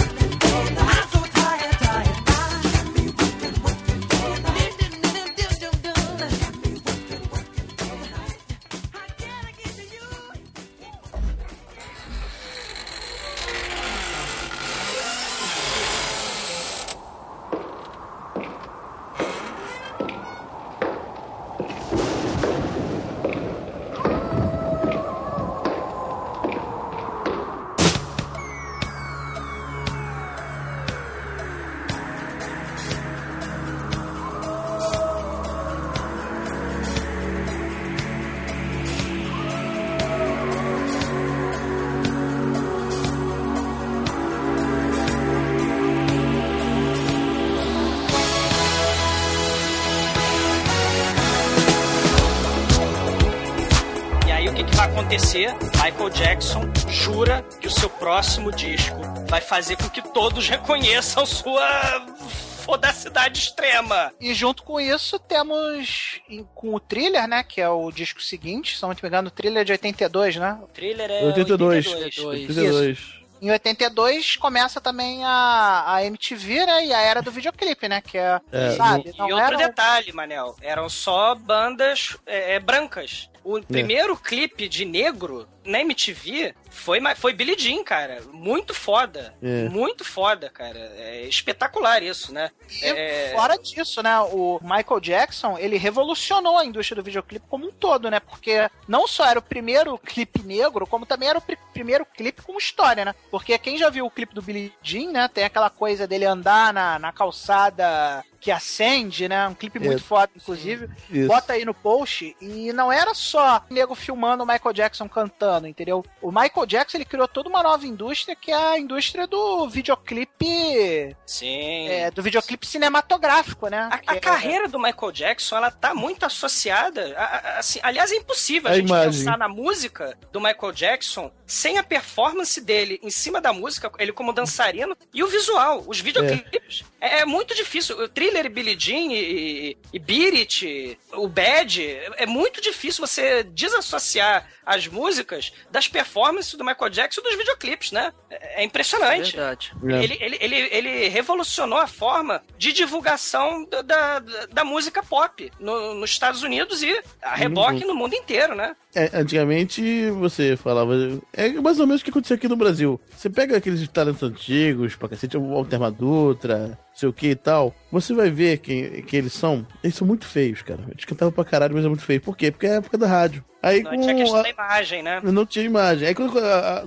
[SPEAKER 3] fazer com que todos reconheçam sua fodacidade extrema.
[SPEAKER 6] E junto com isso, temos em- com o thriller, né? Que é o disco seguinte, se não me engano, o thriller é de 82, né?
[SPEAKER 3] O thriller é
[SPEAKER 5] 82.
[SPEAKER 3] 82.
[SPEAKER 5] 82.
[SPEAKER 6] Em 82 começa também a, a MTV, né? E a era do videoclipe, né? Que é,
[SPEAKER 5] É,
[SPEAKER 6] sabe?
[SPEAKER 3] E
[SPEAKER 6] não
[SPEAKER 3] outro
[SPEAKER 6] era-
[SPEAKER 3] detalhe, Manel, eram só bandas é, é, brancas. O primeiro clipe de negro na MTV foi, foi Billie Jean, cara. Muito foda.
[SPEAKER 5] É.
[SPEAKER 3] Muito foda, cara. É espetacular isso, né?
[SPEAKER 6] E
[SPEAKER 3] É.
[SPEAKER 6] fora disso, né, o Michael Jackson, ele revolucionou a indústria do videoclipe como um todo, né? Porque não só era o primeiro clipe negro, como também era o pri- primeiro clipe com história, né? Porque quem já viu o clipe do Billie Jean, né, tem aquela coisa dele andar na, na calçada que acende, né? Um clipe muito
[SPEAKER 5] É.
[SPEAKER 6] foda, inclusive.
[SPEAKER 5] Isso.
[SPEAKER 6] Bota aí no post. E não era só nego filmando o Michael Jackson cantando, entendeu? O Michael Jackson, ele criou toda uma nova indústria, que é a indústria do videoclipe
[SPEAKER 3] Sim.
[SPEAKER 6] é, do videoclipe cinematográfico, né?
[SPEAKER 3] A, a
[SPEAKER 6] é-
[SPEAKER 3] carreira do Michael Jackson, ela tá muito associada. a- a- assim, aliás, é impossível a,
[SPEAKER 5] A
[SPEAKER 3] gente
[SPEAKER 5] imagem.
[SPEAKER 3] pensar na música do Michael Jackson sem a performance dele em cima da música, ele como dançarino, e o visual, os videoclipes. É, é muito difícil. O thriller Billie Jean e, e, e Beat o Bad, é muito difícil você desassociar as músicas das performances do Michael Jackson e dos videoclipes, né? É, é
[SPEAKER 7] É
[SPEAKER 3] impressionante.
[SPEAKER 7] verdade.
[SPEAKER 5] É.
[SPEAKER 3] Ele, ele, ele, ele revolucionou a forma de divulgação da, da, da música pop no- nos Estados Unidos e a reboque no mundo inteiro, né?
[SPEAKER 5] É, antigamente você falava. É mais ou menos o que aconteceu aqui no Brasil. Você pega aqueles talentos antigos, pra cacete, o Alterma Dutra, sei o que e tal. Você vai ver quem, que eles são. Eles são muito feios, cara. Eles cantavam pra caralho, mas é muito feio. Por quê? Porque é a época da rádio. Aí
[SPEAKER 3] Não tinha questão
[SPEAKER 5] a-
[SPEAKER 3] da imagem, né?
[SPEAKER 5] não tinha imagem. Aí quando,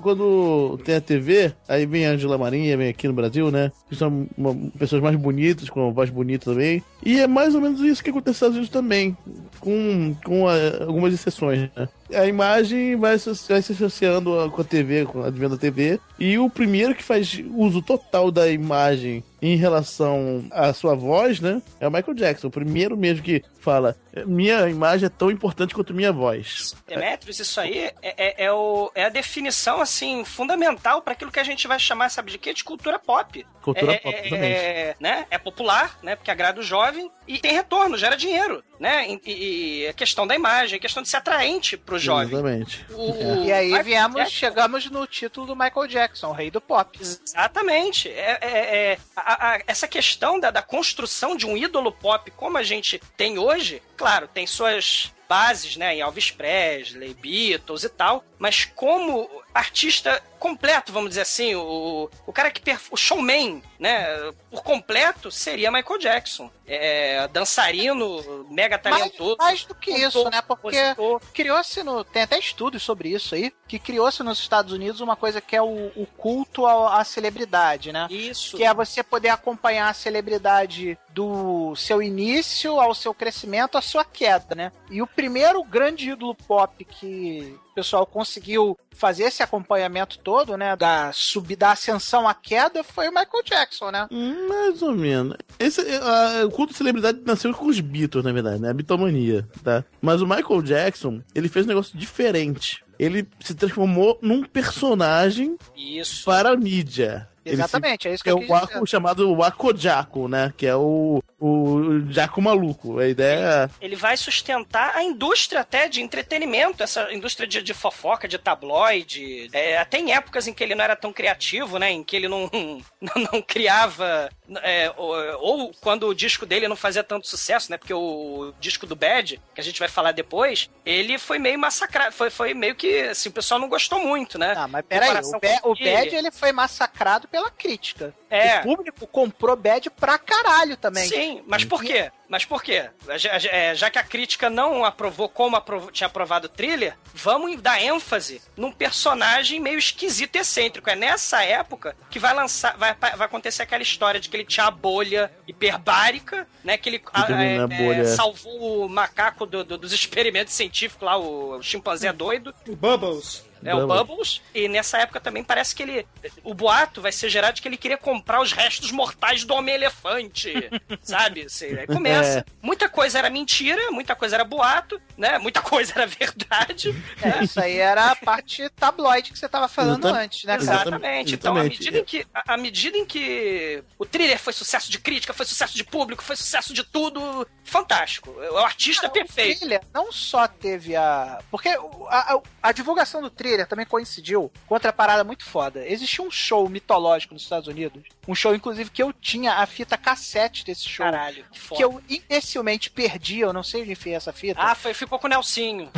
[SPEAKER 5] quando tem a TV, aí vem a Angela Marinha, vem aqui no Brasil, né? Que são uma- pessoas mais bonitas, com uma voz bonita também. E é mais ou menos isso que acontece nos Estados Unidos também, com, com a- algumas exceções, né? A imagem vai, se- vai se associando com a TV, com a advento da TV. E o primeiro que faz uso total da imagem em relação à sua voz, né? É o Michael Jackson. O primeiro mesmo que fala: minha imagem é tão importante quanto minha voz.
[SPEAKER 3] Demetrius, isso aí é, é, é o, é a definição, assim, fundamental para aquilo que a gente vai chamar, sabe de quê? De cultura pop.
[SPEAKER 5] Cultura
[SPEAKER 3] é,
[SPEAKER 5] pop,
[SPEAKER 3] é,
[SPEAKER 5] exatamente.
[SPEAKER 3] é, né? é popular, né? Porque agrada o jovem e tem retorno, gera dinheiro, né? E, e- e a questão da imagem, a questão de ser atraente pro jovem.
[SPEAKER 5] Exatamente.
[SPEAKER 3] O-
[SPEAKER 6] E aí viemos,
[SPEAKER 3] Jackson-
[SPEAKER 6] chegamos no título do Michael Jackson, o rei do pop.
[SPEAKER 3] Exatamente. É, é- é- a- a- essa questão da, da construção de um ídolo pop como a gente tem hoje, claro, tem suas bases, né, em Elvis Presley, Beatles e tal, mas como artista completo, vamos dizer assim, o, o cara que o showman, né, por completo seria Michael Jackson. É, dançarino, mega
[SPEAKER 6] Mais,
[SPEAKER 3] talentoso.
[SPEAKER 6] mais do que
[SPEAKER 3] cantor,
[SPEAKER 6] isso, né? Porque criou-se no. Tem até estudos sobre isso aí. Que criou-se nos Estados Unidos uma coisa que é o, o culto ao- à celebridade, né?
[SPEAKER 3] Isso.
[SPEAKER 6] Que é você poder acompanhar a celebridade do seu início ao seu crescimento, à sua queda, né? E o primeiro grande ídolo pop que pessoal conseguiu fazer esse acompanhamento todo, né? Da subida, da ascensão à queda, foi o Michael Jackson, né?
[SPEAKER 5] Mais ou menos. Esse, a- o culto de celebridade nasceu com os Beatles, na verdade, né? A bitomania, tá? Mas o Michael Jackson, ele fez um negócio diferente. Ele se transformou num personagem
[SPEAKER 3] Isso.
[SPEAKER 5] para a mídia. Ele
[SPEAKER 6] Exatamente, é isso que
[SPEAKER 5] é
[SPEAKER 6] eu
[SPEAKER 5] o
[SPEAKER 6] quis
[SPEAKER 5] Waco
[SPEAKER 6] dizer.
[SPEAKER 5] chamado Waco Jaco, né? Que é o, o Jaco maluco. A ideia
[SPEAKER 3] Ele vai sustentar a indústria até de entretenimento, essa indústria de, de fofoca, de tabloide. É, até em épocas em que ele não era tão criativo, né? Em que ele não, não, não criava. é, ou, ou quando o disco dele não fazia tanto sucesso, né? Porque o disco do Bad, que a gente vai falar depois, ele foi meio massacrado. Foi, foi meio que. Assim, o pessoal não gostou muito, né?
[SPEAKER 6] Ah, mas peraí, o, o Bad ele foi massacrado pela crítica.
[SPEAKER 3] É.
[SPEAKER 6] O público comprou Bad pra caralho também.
[SPEAKER 3] Sim, mas por quê? Mas por quê? Já, já- é, que a crítica não aprovou como aprovou- tinha aprovado o thriller, vamos dar ênfase num personagem meio esquisito e excêntrico. É nessa época que vai lançar, vai, vai acontecer aquela história de que ele tinha a bolha hiperbárica, né? Que ele é, é,
[SPEAKER 5] bolha.
[SPEAKER 3] salvou o macaco do- do- dos experimentos científicos lá, o, chimpanzé doido.
[SPEAKER 4] O Bubbles.
[SPEAKER 3] É o
[SPEAKER 5] Bubbles.
[SPEAKER 3] E nessa época também parece que ele. O boato vai ser gerado de que ele queria comprar os restos mortais do Homem-Elefante. sabe? Assim, aí começa.
[SPEAKER 5] É.
[SPEAKER 3] Muita coisa era mentira, muita coisa era boato, né? Muita coisa era verdade.
[SPEAKER 6] É, isso aí era a parte tabloide que você tava falando
[SPEAKER 5] Exatamente.
[SPEAKER 6] antes, né, cara?
[SPEAKER 3] Exatamente. Então, à
[SPEAKER 5] Exatamente.
[SPEAKER 3] medida, em que, à medida em que o thriller foi sucesso de crítica, foi sucesso de público, foi sucesso de tudo, fantástico. O artista é
[SPEAKER 6] O
[SPEAKER 3] perfeito.
[SPEAKER 6] thriller não só teve a. Porque o- a, a- a divulgação do thriller também coincidiu com outra parada muito foda. Existia um show mitológico nos Estados Unidos. Um show, inclusive, que eu tinha a fita cassete desse show.
[SPEAKER 3] Caralho, que foda.
[SPEAKER 6] Que eu imbecilmente perdi, eu não sei onde enfiei essa fita.
[SPEAKER 3] Ah, foi, ficou com o Nelsinho.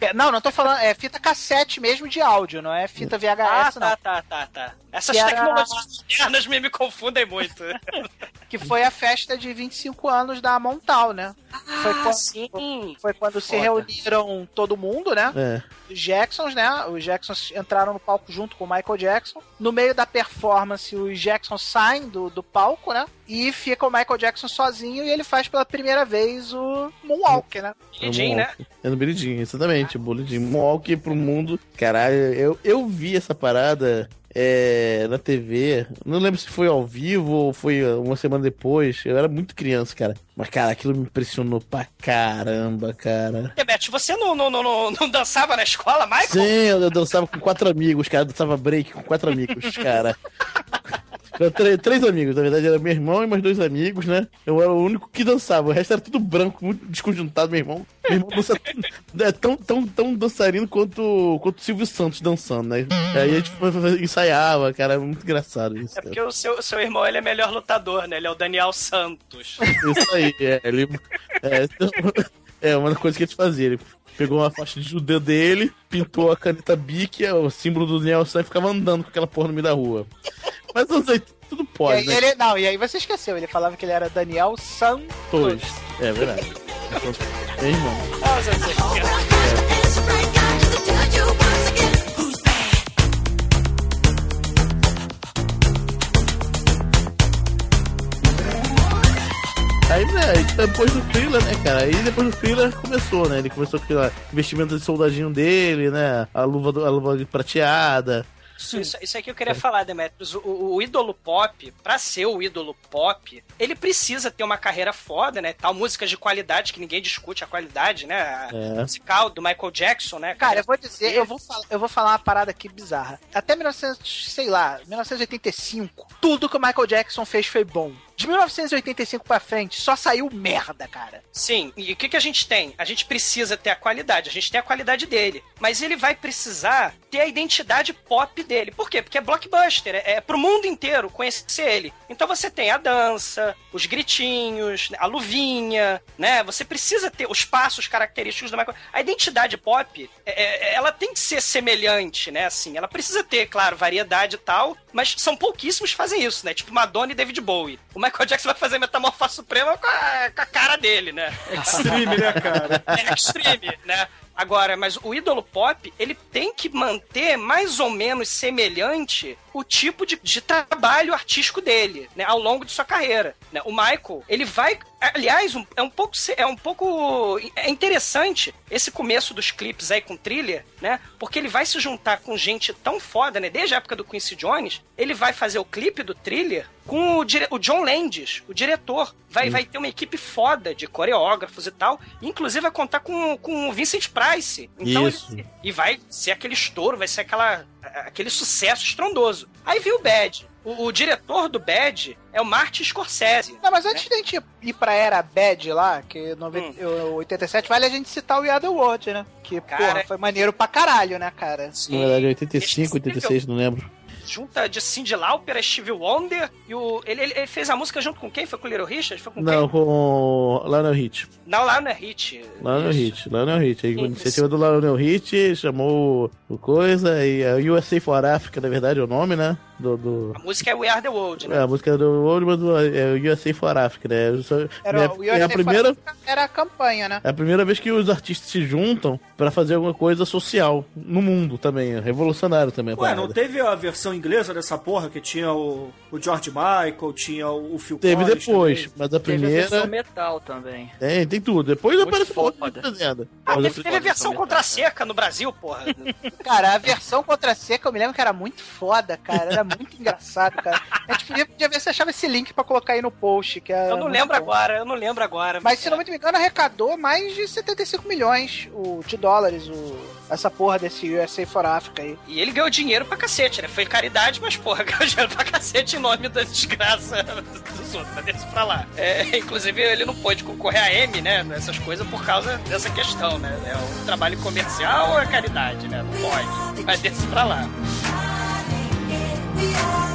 [SPEAKER 6] É, Não, não tô falando, é fita cassete mesmo de áudio, não é fita VHS,
[SPEAKER 3] Ah,
[SPEAKER 6] não.
[SPEAKER 3] tá, tá, tá, tá. Essas
[SPEAKER 6] Que era-
[SPEAKER 3] tecnologias modernas me, me confundem muito.
[SPEAKER 6] Que foi a festa de 25 anos da Montal, né? foi, quando,
[SPEAKER 3] Ah, sim.
[SPEAKER 6] foi quando se
[SPEAKER 3] Foda.
[SPEAKER 6] reuniram todo mundo, né?
[SPEAKER 5] é.
[SPEAKER 6] Os Jacksons, né? Os Jacksons entraram no palco junto com o Michael Jackson. No meio da performance, os Jacksons saem do, do palco, né? E fica o Michael Jackson sozinho e ele faz pela primeira vez o Moonwalk, né?
[SPEAKER 3] Billie Jean, né?
[SPEAKER 5] É no Billie Jean, exatamente. Billie Jean. Moonwalk pro mundo. Caralho, eu, eu vi essa parada é, na TV. Não lembro se foi ao vivo ou foi uma semana depois. Eu era muito criança, cara. Mas, cara, aquilo me impressionou pra caramba, cara.
[SPEAKER 3] Debete, você não, não, não, não, não dançava na escola, Michael?
[SPEAKER 5] Sim, eu dançava com quatro amigos, cara. Eu dançava break com quatro amigos, cara. Eram três, três amigos, na verdade era meu irmão e mais dois amigos, né? Eu era o único que dançava, o resto era tudo branco, muito desconjuntado, meu irmão. Meu irmão dança, é tão, tão, tão dançarino quanto, quanto o Silvio Santos dançando, né? Aí a gente ensaiava, cara, muito engraçado isso.
[SPEAKER 3] É
[SPEAKER 5] Cara.
[SPEAKER 3] porque o seu, seu irmão ele é melhor lutador, né? Ele é o Daniel Santos.
[SPEAKER 5] Isso aí, é, ele. É, é uma coisa que ele fazia. Ele pegou uma faixa de judeu dele, pintou a caneta Bic, é o símbolo do Nelson, e ficava andando com aquela porra no meio da rua. Mas eu sei, tudo
[SPEAKER 6] E
[SPEAKER 5] pode,
[SPEAKER 6] aí,
[SPEAKER 5] né?
[SPEAKER 6] ele, não, e aí você esqueceu, ele falava que ele era Daniel Santos.
[SPEAKER 5] Pois. É verdade. É irmão. Aí, né, depois do thriller, né, cara? Aí depois do thriller começou, né? Ele começou com aquele investimento de soldadinho dele, né? A luva, do- a luva prateada.
[SPEAKER 3] Isso, isso, isso aí que eu queria falar, Demetrius. O, o- o ídolo pop, pra ser o ídolo pop, ele precisa ter uma carreira foda, né? Tal músicas de qualidade, que ninguém discute a qualidade, né? A
[SPEAKER 5] É.
[SPEAKER 3] musical do Michael Jackson, né?
[SPEAKER 6] Cara, eu vou dizer, eu vou, falar, eu vou falar uma parada aqui bizarra. Até 1900, sei lá, 1985, tudo que o Michael Jackson fez foi bom. De 1985 pra frente, só saiu merda, cara.
[SPEAKER 3] Sim, e o que, que a gente tem? A gente precisa ter a qualidade, a gente tem a qualidade dele. Mas ele vai precisar manter a identidade pop dele. Por quê? Porque é blockbuster, é, é pro mundo inteiro conhecer ele. Então você tem a dança, os gritinhos, a luvinha, né? Você precisa ter os passos característicos do Michael. A identidade pop, é- é- ela tem que ser semelhante, né? Assim, ela precisa ter, claro, variedade e tal, mas são pouquíssimos que fazem isso, né? Tipo Madonna e David Bowie. O Michael Jackson vai fazer Metamorfose Suprema com a, com a cara dele, né?
[SPEAKER 4] Extreme, né, cara?
[SPEAKER 3] É extreme, né? Agora, mas o ídolo pop, ele tem que manter mais ou menos semelhante o tipo de, de trabalho artístico dele, né, ao longo de sua carreira. né? O Michael, ele vai, aliás, um- é um pouco, é um pouco, é interessante esse começo dos clipes aí com thriller, né, porque ele vai se juntar com gente tão foda, né, desde a época do Quincy Jones, ele vai fazer o clipe do thriller com o, o John Landis, o diretor. Vai, vai ter uma equipe foda de coreógrafos e tal. Inclusive vai contar com, com o Vincent Price. Então
[SPEAKER 5] Isso.
[SPEAKER 3] ele- e vai ser aquele estouro, vai ser aquela, aquele sucesso estrondoso. Aí viu o Bad. O, o diretor do Bad é o Martin Scorsese.
[SPEAKER 6] Não, mas antes da gente ir pra era bad lá, que 90,
[SPEAKER 3] Hum.
[SPEAKER 6] 87, vale a gente citar o The World, né? Que,
[SPEAKER 3] Cara,
[SPEAKER 6] porra, foi maneiro pra caralho, né, cara?
[SPEAKER 5] Na verdade, 85, 86, não lembro.
[SPEAKER 3] Junta de Cyndi Lauper, a Stevie Wonder e o. Ele, ele, ele fez a música junto com quem? Foi com o Little Richard? Foi com
[SPEAKER 5] Não,
[SPEAKER 3] quem?
[SPEAKER 5] com Lionel Hit.
[SPEAKER 3] Não, é hit.
[SPEAKER 5] Lionel. Hit, Lionel Hit. Aí, a iniciativa do Lionel Hit chamou o coisa e a USA for Africa, na verdade, é o nome, né? Do, do-
[SPEAKER 3] A música é We Are the World, né?
[SPEAKER 5] É, a música do Old, mas o- é o USA for Africa, né? Só-
[SPEAKER 6] Era,
[SPEAKER 5] é,
[SPEAKER 6] o
[SPEAKER 5] é a
[SPEAKER 6] USA
[SPEAKER 5] primeira,
[SPEAKER 6] Era a campanha, né?
[SPEAKER 5] é a primeira vez que os artistas se juntam pra fazer alguma coisa social no mundo também, é revolucionário também.
[SPEAKER 4] Ué, não teve a versão inglesa dessa porra que tinha o, o George Michael, tinha o, o Phil
[SPEAKER 5] Teve
[SPEAKER 4] Collins
[SPEAKER 5] depois,
[SPEAKER 4] também?
[SPEAKER 5] mas a
[SPEAKER 7] Teve a
[SPEAKER 5] primeira
[SPEAKER 7] versão metal também.
[SPEAKER 5] tem, tem tudo. Depois
[SPEAKER 7] Muito
[SPEAKER 5] aparece
[SPEAKER 7] foda.
[SPEAKER 5] fazenda.
[SPEAKER 3] Ah,
[SPEAKER 5] Mas
[SPEAKER 3] teve,
[SPEAKER 5] a
[SPEAKER 3] teve a versão
[SPEAKER 7] metal,
[SPEAKER 3] contra
[SPEAKER 7] cara.
[SPEAKER 3] seca no Brasil, porra.
[SPEAKER 6] Cara, a versão contra seca eu me lembro que era muito foda, cara. Era muito engraçado, cara. A gente podia, podia ver se achava esse link pra colocar aí no post. Que é
[SPEAKER 3] Eu não lembro
[SPEAKER 6] bom.
[SPEAKER 3] agora, eu não lembro agora.
[SPEAKER 6] Mas se não me engano, arrecadou mais de 75 milhões o, de dólares o, essa porra desse USA for Africa aí.
[SPEAKER 3] E ele ganhou dinheiro pra cacete, né? Foi caridade, mas, porra, ganhou dinheiro pra cacete em nome da desgraça dos outros. Mas deixa pra lá. É, inclusive, ele não pôde concorrer a M, né? Nessas coisas por causa dessa questão, né? É um trabalho comercial ou é caridade, né? Não pode. Mas deixa pra lá.
[SPEAKER 9] We are. the ones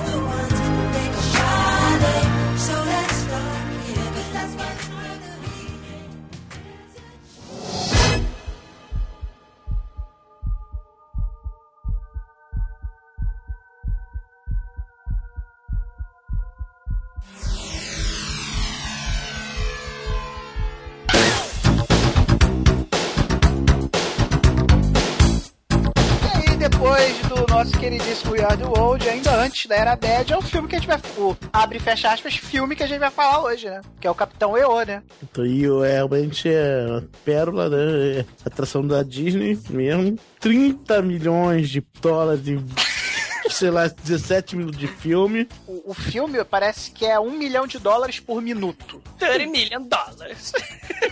[SPEAKER 6] antes da Era Bad, é o filme que a gente vai... O abre e fecha aspas, filme que a gente vai falar hoje, né? Que é o Capitão EO, né?
[SPEAKER 5] Então, e o- é, realmente é pérola, né? É atração da Disney mesmo. 30 milhões de dólares em, sei lá, 17 minutos de filme.
[SPEAKER 6] O, o filme parece que é um milhão de dólares por minuto.
[SPEAKER 3] 30 million dólares.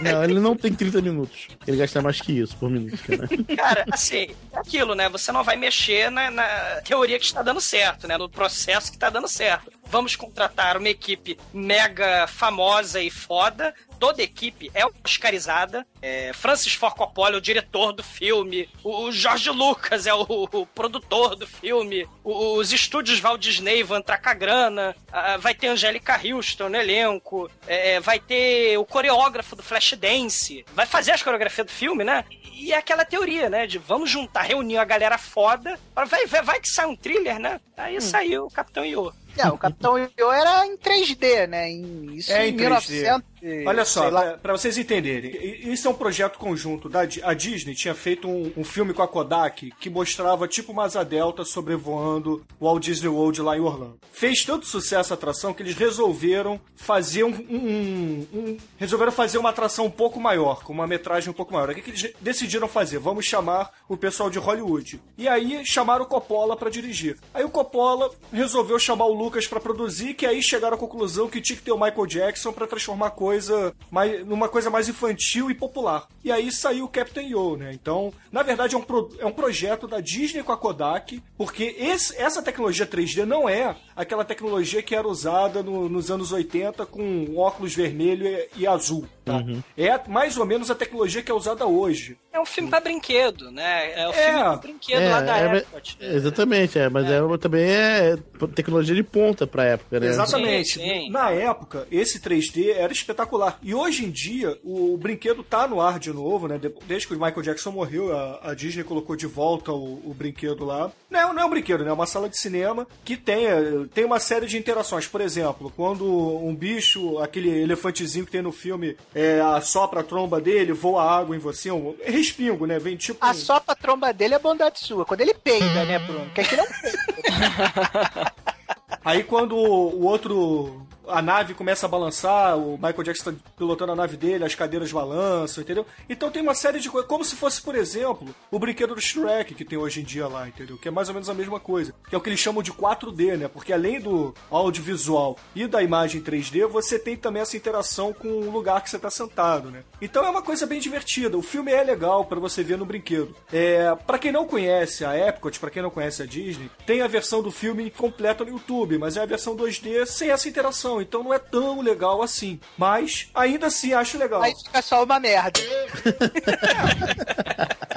[SPEAKER 5] Não, ele não tem 30 minutos. Ele gasta mais que isso por minuto, cara.
[SPEAKER 3] Cara, assim, é aquilo, né? Você não vai mexer na, na teoria que está dando certo, né? No processo que está dando certo. Vamos contratar uma equipe mega famosa e foda. Toda a equipe é oscarizada. É, Francis Ford Coppola é o diretor do filme. O, o George Lucas é o, o produtor do filme. O- os estúdios Walt Disney vão entrar com a grana. Ah, vai ter Angélica Houston no elenco. É, vai ter o coreógrafo do Flashdance. Vai fazer as coreografias do filme, né? E é aquela teoria, né? De vamos juntar, reunir a galera foda. pra- Vai, vai, vai que sai um thriller, né? Aí saiu o Capitão Io.
[SPEAKER 6] É, o Capitão EO era em 3D, né? Em, isso
[SPEAKER 4] É
[SPEAKER 6] em
[SPEAKER 4] em
[SPEAKER 6] 1900. E-
[SPEAKER 4] Olha só, pra vocês entenderem, isso é um projeto conjunto da a Disney tinha feito um, um filme com a Kodak que mostrava tipo uma asa delta sobrevoando o Walt Disney World lá em Orlando. Fez tanto sucesso a atração que eles resolveram fazer um, um- um- resolveram fazer uma atração um pouco maior, com uma metragem um pouco maior. O que, que eles decidiram fazer? Vamos chamar o pessoal de Hollywood. E aí chamaram o Coppola pra dirigir. Aí o Coppola resolveu chamar o Lucas pra produzir, que aí chegaram à conclusão que tinha que ter o Michael Jackson pra transformar a coisa mais, numa coisa mais infantil e popular. E aí saiu o Captain Yo, né? Então, na verdade, é um, pro- é um projeto da Disney com a Kodak, porque esse- essa tecnologia 3D não é aquela tecnologia que era usada no- nos anos 80 com óculos vermelho e, e azul. Tá?
[SPEAKER 5] Uhum.
[SPEAKER 4] É mais ou menos a tecnologia que é usada hoje.
[SPEAKER 3] É um filme pra brinquedo, né? É o
[SPEAKER 4] É.
[SPEAKER 3] filme pra brinquedo lá da
[SPEAKER 5] é,
[SPEAKER 3] Epcot.
[SPEAKER 5] é, exatamente, é, mas é. também é tecnologia de ponta pra época, né?
[SPEAKER 4] Exatamente.
[SPEAKER 3] Sim, sim.
[SPEAKER 4] Na época, esse 3D era espetacular. E hoje em dia, o, brinquedo tá no ar de novo, né? De- Desde que o Michael Jackson morreu, a, a Disney colocou de volta o, o brinquedo lá. Não, é- não é um brinquedo, né? É uma sala de cinema que tem, eh, tem uma série de interações. Por exemplo, quando um bicho, aquele elefantezinho que tem no filme, é, assopra a tromba dele, voa água em você, um respingo, né? Vem tipo.
[SPEAKER 6] A
[SPEAKER 4] um-
[SPEAKER 6] só a tromba dele é bondade sua. Quando ele peida, né, Bruno? Que aqui não peida.
[SPEAKER 4] Aí quando o outro. A nave começa a balançar, o Michael Jackson tá pilotando a nave dele, as cadeiras balançam, entendeu? Então tem uma série de coisas. Como se fosse, por exemplo, o brinquedo do Shrek que tem hoje em dia lá, entendeu? Que é mais ou menos a mesma coisa. Que é o que eles chamam de 4D, né? Porque além do audiovisual e da imagem 3D, você tem também essa interação com o lugar que você tá sentado, né? Então é uma coisa bem divertida. O filme é legal pra você ver no brinquedo. É, para quem não conhece a Epcot, pra quem não conhece a Disney, tem a versão do filme completa no YouTube, mas é a versão 2D sem essa interação, então não é tão legal assim. Mas ainda assim acho legal.
[SPEAKER 6] Aí fica só uma merda.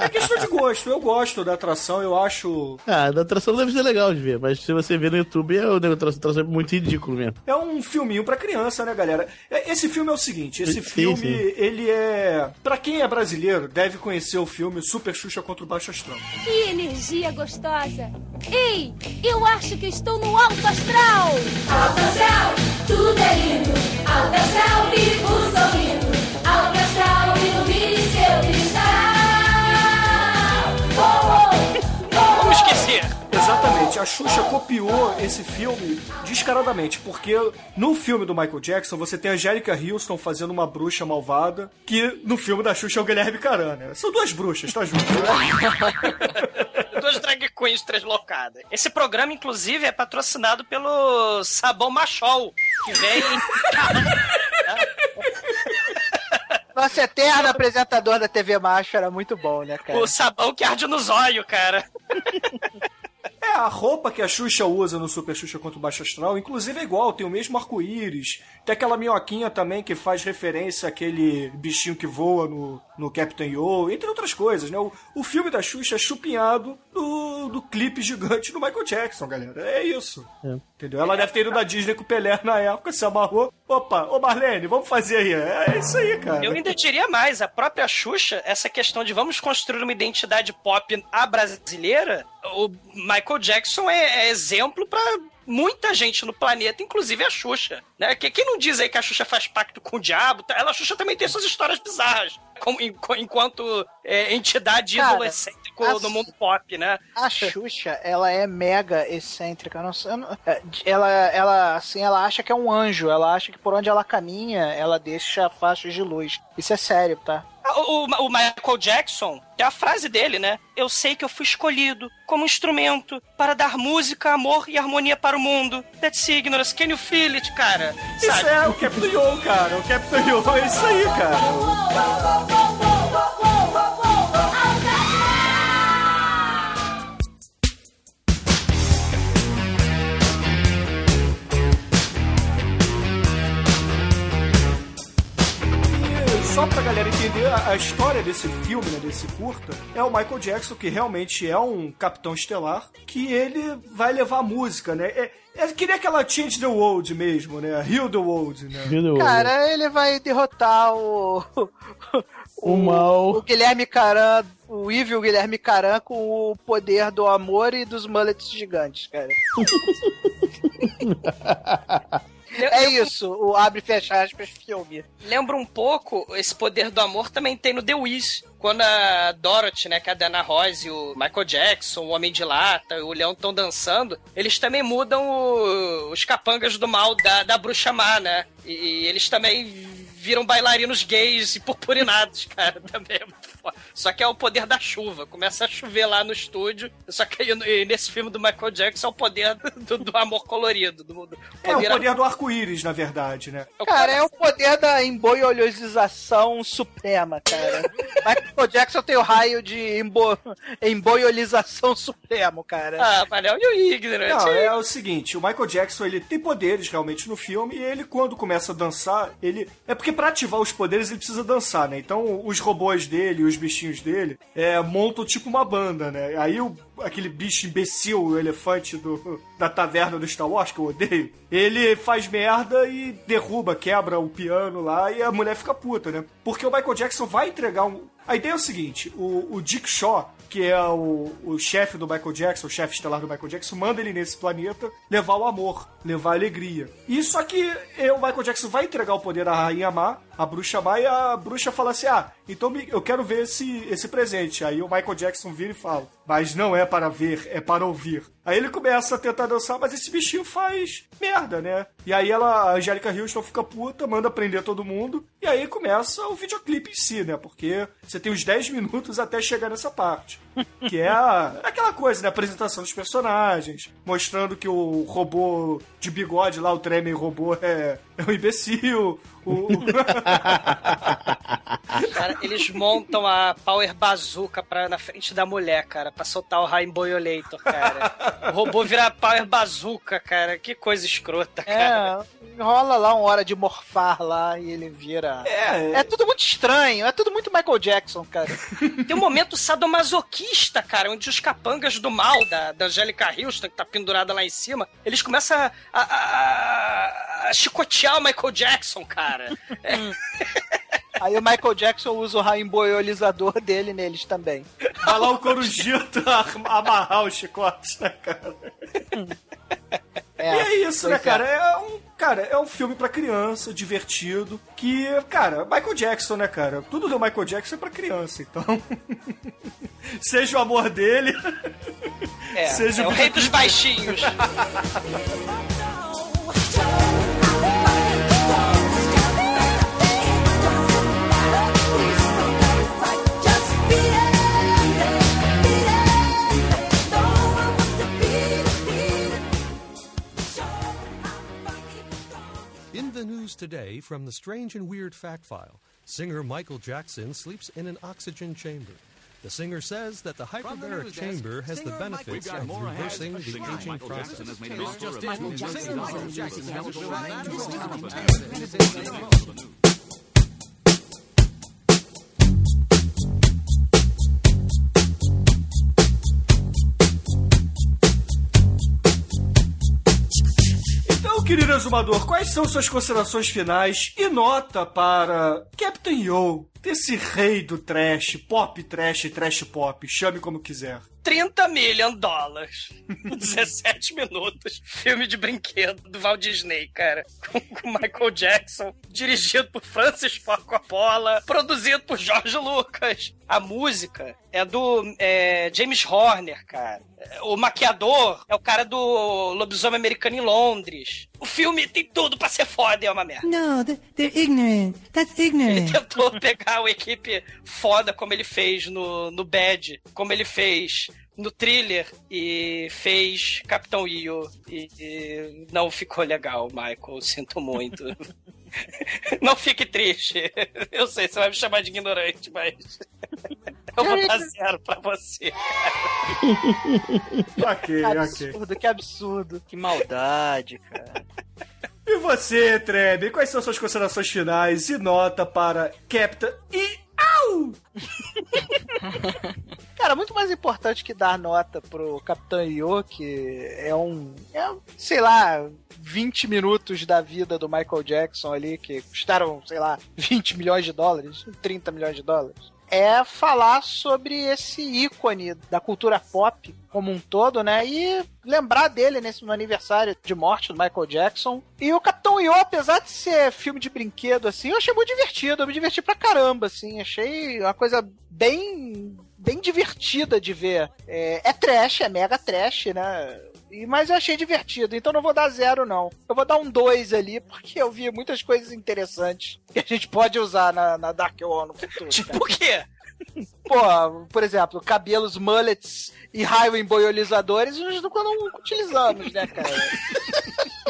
[SPEAKER 4] É questão de gosto. Eu gosto da atração, eu acho.
[SPEAKER 5] Ah, da atração deve ser legal de ver, mas se você ver no YouTube, é, o negócio da atração é muito ridículo mesmo.
[SPEAKER 4] É um filminho pra criança, né, galera? É, Esse filme é o seguinte, esse
[SPEAKER 5] Sim,
[SPEAKER 4] filme,
[SPEAKER 5] sim.
[SPEAKER 4] ele é... Pra quem é brasileiro, deve conhecer o filme Super Xuxa contra o Baixo Astral.
[SPEAKER 10] Que energia gostosa! Ei, eu acho que estou no alto astral! Alto astral, tudo é lindo! Alto astral, vivo sorrindo! Alto astral, ilumine seu cristal! Oh, oh,
[SPEAKER 3] Como esquecer?
[SPEAKER 4] Exatamente, a Xuxa copiou esse filme descaradamente, porque no filme do Michael Jackson você tem a Angélica Houston fazendo uma bruxa malvada, que no filme da Xuxa é o Guilherme Caran, né? São duas bruxas, tá junto?
[SPEAKER 3] Duas drag queens translocadas. Esse programa, inclusive, é patrocinado pelo Sabão Machol, que vem.
[SPEAKER 6] Nosso eterno apresentador da TV Macho era muito bom, né, cara?
[SPEAKER 3] o sabão que arde no zóio, cara.
[SPEAKER 4] É, a roupa que a Xuxa usa no Super Xuxa contra o Baixo Astral, inclusive é igual, tem o mesmo arco-íris. Tem aquela minhoquinha também que faz referência àquele bichinho que voa no, no Captain Yo, entre outras coisas, né? O, o filme da Xuxa é chupinhado do, do clipe gigante do Michael Jackson, galera. É isso. Entendeu? Ela deve ter ido da Disney com o Pelé na época, se amarrou. Opa, ô Marlene, vamos fazer aí. É isso aí, cara.
[SPEAKER 3] Eu ainda diria mais, a própria Xuxa, essa questão de vamos construir uma identidade pop a brasileira, o Michael Jackson é, é exemplo pra muita gente no planeta, inclusive a Xuxa. Né? Que- Quem não diz aí que a Xuxa faz pacto com o diabo, tá? ela, a Xuxa também tem suas histórias bizarras, como, enqu- enquanto é, entidade
[SPEAKER 6] Cara,
[SPEAKER 3] ídolo excêntrico
[SPEAKER 6] a-
[SPEAKER 3] no mundo pop, né?
[SPEAKER 6] A Xuxa, ela é mega excêntrica. Não, não- é, ela, ela, assim, ela acha que é um anjo. Ela acha que por onde ela caminha, ela deixa faixas de luz. Isso é sério, tá?
[SPEAKER 3] O, o- Michael Jackson, tem a frase dele, né? Eu sei que eu fui escolhido como instrumento para dar música, amor e harmonia para o mundo. That's ignorance, can you feel it, cara?
[SPEAKER 4] Isso
[SPEAKER 3] Sabe?
[SPEAKER 4] é o Captain Yo, cara. O Captain Yo é isso aí, cara. Só pra galera entender, a, a história desse filme, né, desse curta, é o Michael Jackson, que realmente é um capitão estelar, que ele vai levar a música, né? É, é que nem aquela Change the World mesmo, né? Heal the World, né?
[SPEAKER 5] Viu?
[SPEAKER 6] Cara, ele vai derrotar o.
[SPEAKER 5] O mal.
[SPEAKER 6] O Guilherme Caran, o evil Guilherme Caran com o poder do amor e dos mullets gigantes, cara. É isso, o abre e fecha aspas filme.
[SPEAKER 3] Lembra um pouco, esse poder do amor também tem no The Wiz. Quando a Dorothy, né, que é a Dana Ross e o Michael Jackson, o Homem de Lata, o Leão estão dançando, eles também mudam o- os capangas do mal da, da bruxa má, né? E, e eles também viram bailarinos gays e purpurinados, cara. Também é. Só que é o poder da chuva. Começa a chover lá no estúdio. Só que aí, nesse filme do Michael Jackson é o poder do, do amor colorido. Do, do
[SPEAKER 4] É o poder do arco-íris, na verdade, né?
[SPEAKER 6] Cara, é o poder da emboiolização suprema, cara. Michael Jackson tem o raio de embo... emboiolização supremo, cara.
[SPEAKER 3] Ah, Manel, e o Ignorant?
[SPEAKER 4] Não, é o seguinte, o Michael Jackson, ele tem poderes realmente no filme e ele, quando começa a dançar, ele... É porque pra ativar os poderes, ele precisa dançar, né? Então, os robôs dele, os bichinhos dele, é, montam tipo uma banda, né? Aí, o, aquele bicho imbecil, o elefante do, da taverna do Star Wars, que eu odeio, ele faz merda e derruba, quebra o piano lá e a mulher fica puta, né? Porque o Michael Jackson vai entregar um... A ideia é o seguinte, o, o Dick Shaw, que é o, o chefe do Michael Jackson, o chefe estelar do Michael Jackson, manda ele nesse planeta levar o amor, levar a alegria. E só que o Michael Jackson vai entregar o poder à Rainha Má, a bruxa Má, e a bruxa fala assim: Ah, então eu quero ver esse, esse presente. Aí o Michael Jackson vira e fala: Mas não é para ver, é para ouvir. Aí ele começa a tentar dançar, mas esse bichinho faz merda, né? E aí ela, a Angélica Houston fica puta, manda prender todo mundo, e aí começa o videoclipe em si, né? Porque você tem uns 10 minutos até chegar nessa parte. Que é a- aquela coisa, né? A apresentação dos personagens, mostrando que o robô de bigode lá, o Tremen robô, é, é um imbecil. O,
[SPEAKER 3] Cara, eles montam a Power Bazooka pra, na frente da mulher, cara, pra soltar o Rainbow-Olator, cara. O robô vira Power Bazooka, cara. Que coisa escrota, cara.
[SPEAKER 6] É, rola lá uma hora de morfar lá e ele vira.
[SPEAKER 4] É,
[SPEAKER 6] É tudo muito estranho, é tudo muito Michael Jackson, cara.
[SPEAKER 3] Tem um momento sadomasoquista, cara, onde os capangas do mal da, da Angélica Houston, que tá pendurada lá em cima, eles começam a- a- a chicotear o Michael Jackson, cara. É,
[SPEAKER 6] Aí o Michael Jackson usa o raimboiolizador dele neles também.
[SPEAKER 4] vai lá o Corujito amarrar os chicotes, né, cara?
[SPEAKER 6] É,
[SPEAKER 4] e é isso, né,
[SPEAKER 6] é.
[SPEAKER 4] cara? É um, cara, é um filme pra criança, divertido, que, cara, Michael Jackson, né, cara? Tudo do Michael Jackson é pra criança, então... Seja o amor dele,
[SPEAKER 3] é,
[SPEAKER 4] Seja
[SPEAKER 3] é
[SPEAKER 4] o
[SPEAKER 3] o rei dos baixinhos.
[SPEAKER 11] The news today from the Strange and Weird Fact File, singer Michael Jackson sleeps in an oxygen chamber. The singer says that the hyperbaric chamber has the benefits of reversing the aging process.
[SPEAKER 4] Então, querido exumador, quais são suas considerações finais e nota para Captain Yo, desse rei do trash, pop trash, trash pop, chame como quiser.
[SPEAKER 3] 30 million dólares. 17 minutos. Filme de brinquedo do Walt Disney, cara. Com, com Michael Jackson. Dirigido por Francis Ford Coppola. Produzido por George Lucas. A música é do é, James Horner, cara. O maquiador é o cara do Lobisomem Americano em Londres. O filme tem tudo pra ser foda e é uma merda.
[SPEAKER 1] No, th- they're ignorant. That's
[SPEAKER 3] Ele
[SPEAKER 1] ignorant.
[SPEAKER 3] tentou pegar uma equipe foda como ele fez no, no Bad, como ele fez no Thriller e fez Capitão Io e, e não ficou legal, Michael. Sinto muito. não fique triste. Eu sei, você vai me chamar de ignorante, mas eu vou dar zero pra você.
[SPEAKER 4] Ok,
[SPEAKER 6] Que
[SPEAKER 4] ok.
[SPEAKER 6] absurdo, que absurdo.
[SPEAKER 7] Que maldade, cara.
[SPEAKER 4] E você, Trebe, quais são suas considerações finais e nota para Captain e Au!
[SPEAKER 6] Cara, muito mais importante que dar nota pro Capitão Yo, que é um. É, sei lá, 20 minutos da vida do Michael Jackson ali, que custaram, sei lá, 20 milhões de dólares, 30 milhões de dólares. É falar sobre esse ícone da cultura pop como um todo, né? E lembrar dele nesse no aniversário de morte do Michael Jackson. E o Capitão Yo, apesar de ser filme de brinquedo, assim, eu achei muito divertido. Eu me diverti pra caramba, assim. Achei uma coisa bem bem divertida de ver. É, é trash, é mega trash, né? E, mas eu achei divertido, então não vou dar zero, não. Eu vou dar um dois ali, porque eu vi muitas coisas interessantes que a gente pode usar na, na Dark One no futuro.
[SPEAKER 3] Tipo o quê?
[SPEAKER 6] Pô, por exemplo, cabelos mullets e raio emboiolizadores nós nunca não utilizamos, né, cara?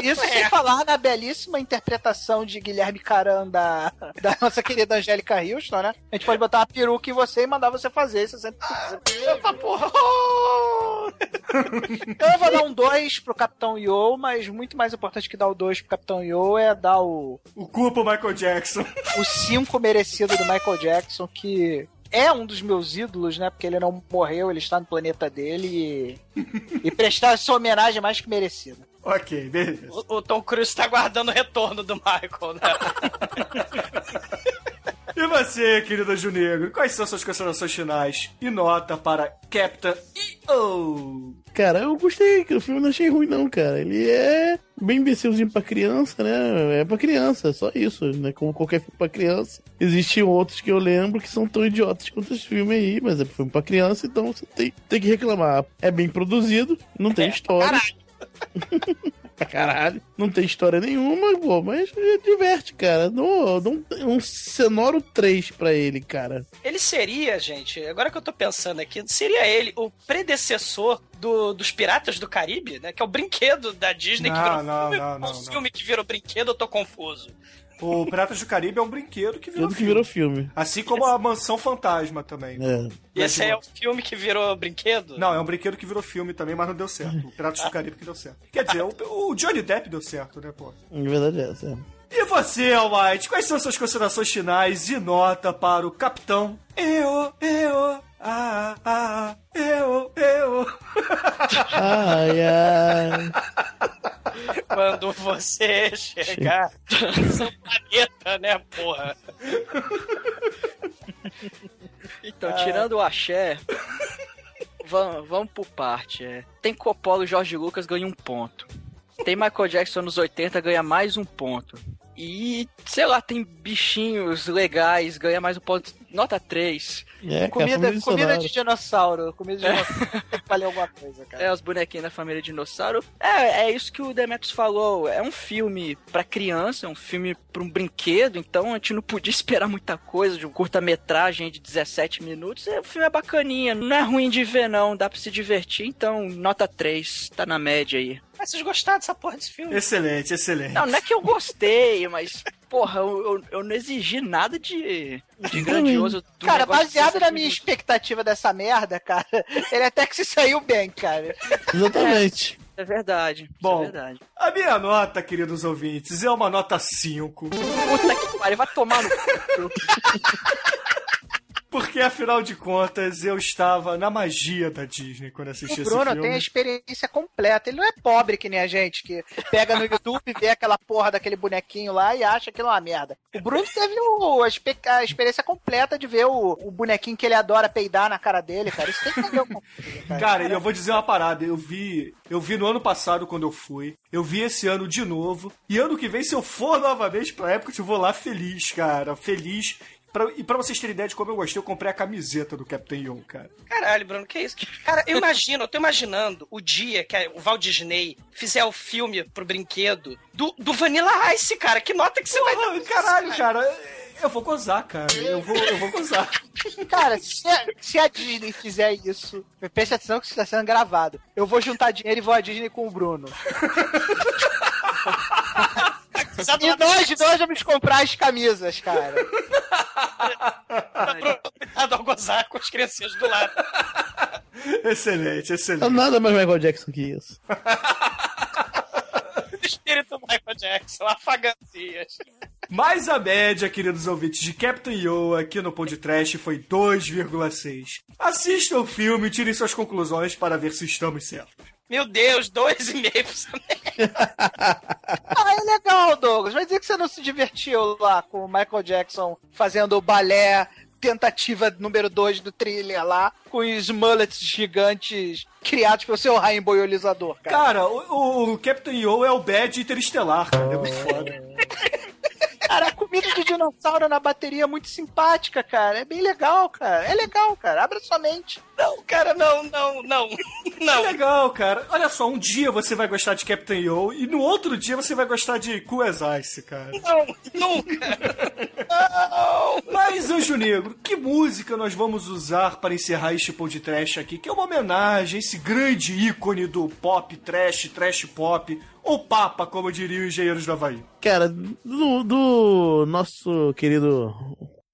[SPEAKER 6] Isso sem falar na belíssima interpretação de Guilherme Caran da, da nossa querida Angélica Houston, né? A gente pode botar uma peruca em você e mandar você fazer. Você sempre... Eita porra! Então eu vou dar um 2 pro Capitão Yo, mas muito mais importante que dar o 2 pro Capitão Yo é dar o.
[SPEAKER 4] O cu pro Michael Jackson.
[SPEAKER 6] O 5 merecido do Michael Jackson, que é um dos meus ídolos, né? Porque ele não morreu, ele está no planeta dele e, e prestar essa homenagem mais que merecida.
[SPEAKER 4] Ok, beleza.
[SPEAKER 3] O, o Tom Cruise tá guardando o retorno do Michael, né?
[SPEAKER 4] E você, querido Ju Negro, quais são suas considerações finais e nota para Captain EO?
[SPEAKER 5] Cara, eu gostei, que o filme não achei ruim, não, cara. Ele é bem imbecilzinho pra criança, né? É pra criança, é só isso, né? Como qualquer filme pra criança. Existem outros que eu lembro que são tão idiotas quanto esse filme aí, mas é filme pra criança, então você tem, tem que reclamar. É bem produzido, não tem história. pra caralho. Não tem história nenhuma, pô, mas diverte, cara. Dou um, um sonoro 3 pra ele, cara.
[SPEAKER 3] Ele seria, gente, agora que eu tô pensando aqui, seria ele o predecessor do- dos Piratas do Caribe, né? Que é o brinquedo da Disney que
[SPEAKER 4] Não,
[SPEAKER 3] virou
[SPEAKER 4] não,
[SPEAKER 3] filme.
[SPEAKER 4] não,
[SPEAKER 3] Ou
[SPEAKER 4] não,
[SPEAKER 3] o
[SPEAKER 4] não.
[SPEAKER 3] filme que virou brinquedo, eu tô confuso.
[SPEAKER 4] O Piratas do Caribe é um brinquedo que virou
[SPEAKER 5] Tudo que
[SPEAKER 4] filme.
[SPEAKER 5] virou filme.
[SPEAKER 4] Assim como a Mansão Fantasma também.
[SPEAKER 5] É.
[SPEAKER 3] E esse aí é o filme que virou brinquedo?
[SPEAKER 4] Não, é um brinquedo que virou filme também, mas não deu certo. O Piratas do Caribe que deu certo. Quer dizer, o, o Johnny Depp deu certo, né, pô?
[SPEAKER 5] Em verdade é essa.
[SPEAKER 4] E você, Almighty, quais são suas considerações finais e nota para o Capitão? Eu, eu, ah, ah, eu, eu.
[SPEAKER 5] Ai, ai.
[SPEAKER 3] Quando você chegar no seu planeta, né, porra?
[SPEAKER 7] Então, tirando o axé, vamos, vamos por parte. É. Tem Coppola e Jorge Lucas ganha um ponto. Tem Michael Jackson nos 80, ganha mais um ponto. E, sei lá, tem bichinhos legais, ganha mais um ponto. Nota 3.
[SPEAKER 5] É,
[SPEAKER 6] Comida,
[SPEAKER 5] família
[SPEAKER 6] comida de dinossauro. Comida de dinossauro. Valeu alguma coisa, cara.
[SPEAKER 7] É, os bonequinhos da família dinossauro. É, é isso que o Demetrius falou. É um filme pra criança, é um filme pra um brinquedo, então a gente não podia esperar muita coisa de um curta-metragem de 17 minutos. É, o filme é bacaninha, não é ruim de ver, não. Dá pra se divertir, então nota 3, tá na média aí.
[SPEAKER 3] Mas vocês gostaram dessa porra desse filme?
[SPEAKER 4] Excelente, excelente.
[SPEAKER 7] Não, não é que eu gostei, mas, porra, eu, eu, eu não exigi nada de, de grandioso. do
[SPEAKER 6] Cara, baseado
[SPEAKER 7] 17
[SPEAKER 6] na minha expectativa dessa merda, cara, ele até que se saiu bem, cara.
[SPEAKER 5] Exatamente.
[SPEAKER 7] É verdade.
[SPEAKER 4] Bom.
[SPEAKER 7] Isso é verdade.
[SPEAKER 4] A minha nota, queridos ouvintes, é uma nota 5.
[SPEAKER 7] Puta que pariu, vai tomar no cu.
[SPEAKER 4] Porque, afinal de contas, eu estava na magia da Disney quando assisti
[SPEAKER 6] O
[SPEAKER 4] esse
[SPEAKER 6] Bruno
[SPEAKER 4] filme.
[SPEAKER 6] tem a experiência completa. Ele não é pobre que nem a gente, que pega no YouTube, vê aquela porra daquele bonequinho lá e acha aquilo uma merda. O Bruno teve o- a, experiência completa de ver o, o bonequinho que ele adora peidar na cara dele, cara. Isso tem que entender alguma coisa, cara.
[SPEAKER 4] Cara, e eu vou dizer uma parada, eu vi, eu vi no ano passado quando eu fui, eu vi esse ano de novo, e ano que vem, se eu for novamente pra época, eu vou lá feliz, cara, feliz. Pra- e pra vocês terem ideia de como eu gostei, eu comprei a camiseta do Captain Young, cara.
[SPEAKER 3] Caralho, Bruno, que isso? Cara, eu imagino, eu tô imaginando o dia que o Walt Disney fizer o filme pro brinquedo do, do Vanilla Ice, cara. Que nota que você vai dar?
[SPEAKER 4] Caralho, cara, eu vou gozar, cara, eu vou, eu vou gozar.
[SPEAKER 6] Cara, se a, se a Disney fizer isso, preste atenção que isso está sendo gravado. Eu vou juntar dinheiro e vou à Disney com o Bruno. E nós dois vamos comprar as camisas, cara.
[SPEAKER 3] Cuidado ao gozar com as criancinhas do lado.
[SPEAKER 4] Excelente,
[SPEAKER 5] Não
[SPEAKER 4] excelente.
[SPEAKER 5] é nada mais Michael Jackson que isso.
[SPEAKER 3] O espírito Michael Jackson, afagancias.
[SPEAKER 4] Mas a média, queridos ouvintes, de Captain Yo aqui no Podcast foi 2,6. Assistam o filme e tirem suas conclusões para ver se estamos certos.
[SPEAKER 3] Meu Deus, dois e meio pra essa merda.
[SPEAKER 6] Ah, é legal, Douglas. Vai dizer que você não se divertiu lá com o Michael Jackson fazendo o balé, tentativa número 2 do thriller lá, com os mullets gigantes criados pelo seu raio emboiolizador, cara.
[SPEAKER 4] Cara, o, o Captain Yo é o Bad Interestelar, cara. É muito foda.
[SPEAKER 6] Cara, a comida de dinossauro na bateria é muito simpática, cara. É bem legal, cara. É legal, cara. Abra sua mente.
[SPEAKER 3] Não, cara, não, não, não. Não.
[SPEAKER 4] É legal, cara. Olha só, um dia você vai gostar de Captain Yo e no outro dia você vai gostar de as Ice, cara.
[SPEAKER 3] Não, nunca. Não.
[SPEAKER 4] Mas, Anjo Negro, que música nós vamos usar para encerrar este de trash aqui? Que é uma homenagem a esse grande ícone do pop, trash, trash pop, ou papa, como diriam os engenheiros do Havaí.
[SPEAKER 5] Cara, do, do nosso querido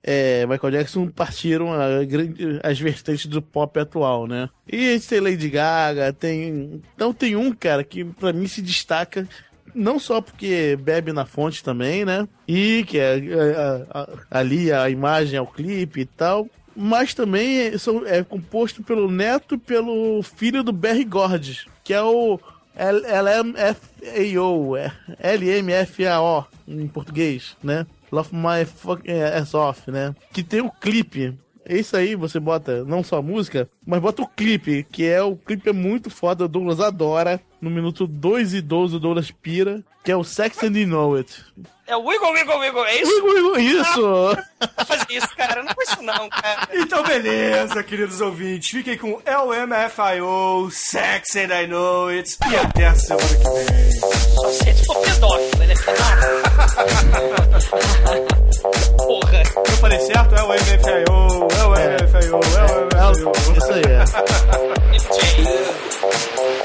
[SPEAKER 5] é, Michael Jackson partiram grande- as vertentes do pop atual, né? E a gente tem Lady Gaga, tem. Então tem um, cara, que pra mim se destaca. Não só porque bebe na fonte também, né? E que é, é, ali a imagem ao clipe e tal. Mas também é, é composto pelo neto e pelo filho do Barry Gordy, que é o L- LMFAO, é LMFAO em português, né? Love My Fucking Ass Off, né? Que tem o clipe. Isso aí você bota não só a música, mas bota o clipe, que é o clipe é muito foda, o Douglas adora. No minuto 2 e 12 o Douglas pira, que é o Sex and You Know It.
[SPEAKER 3] É o Wiggle, Wiggle, Wiggle, é isso?
[SPEAKER 5] Wiggle, wiggle, isso!
[SPEAKER 3] Não fazer isso, cara. Não isso não, cara.
[SPEAKER 4] Então, beleza, queridos ouvintes. Fiquem com LMFIO, Sex and I Know It. E até a semana que vem.
[SPEAKER 3] Só se ele for pedófilo, ele é pedófilo. Porra.
[SPEAKER 4] Eu falei certo? LMFIO, LMFIO, LMFIO.
[SPEAKER 5] Isso aí é.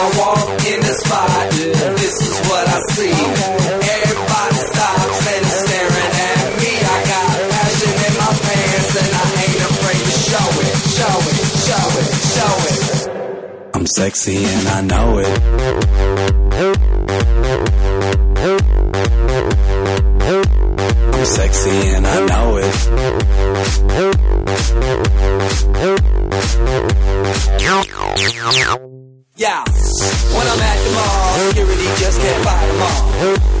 [SPEAKER 12] walk in the spot. This is what I see. Everybody stops and is staring at me. I got passion in my pants and I ain't afraid to show it, show it, show it, show it. I'm sexy and I know it. I'm sexy and I know it. Yeah, when I'm at the mall, security just can't fight them all.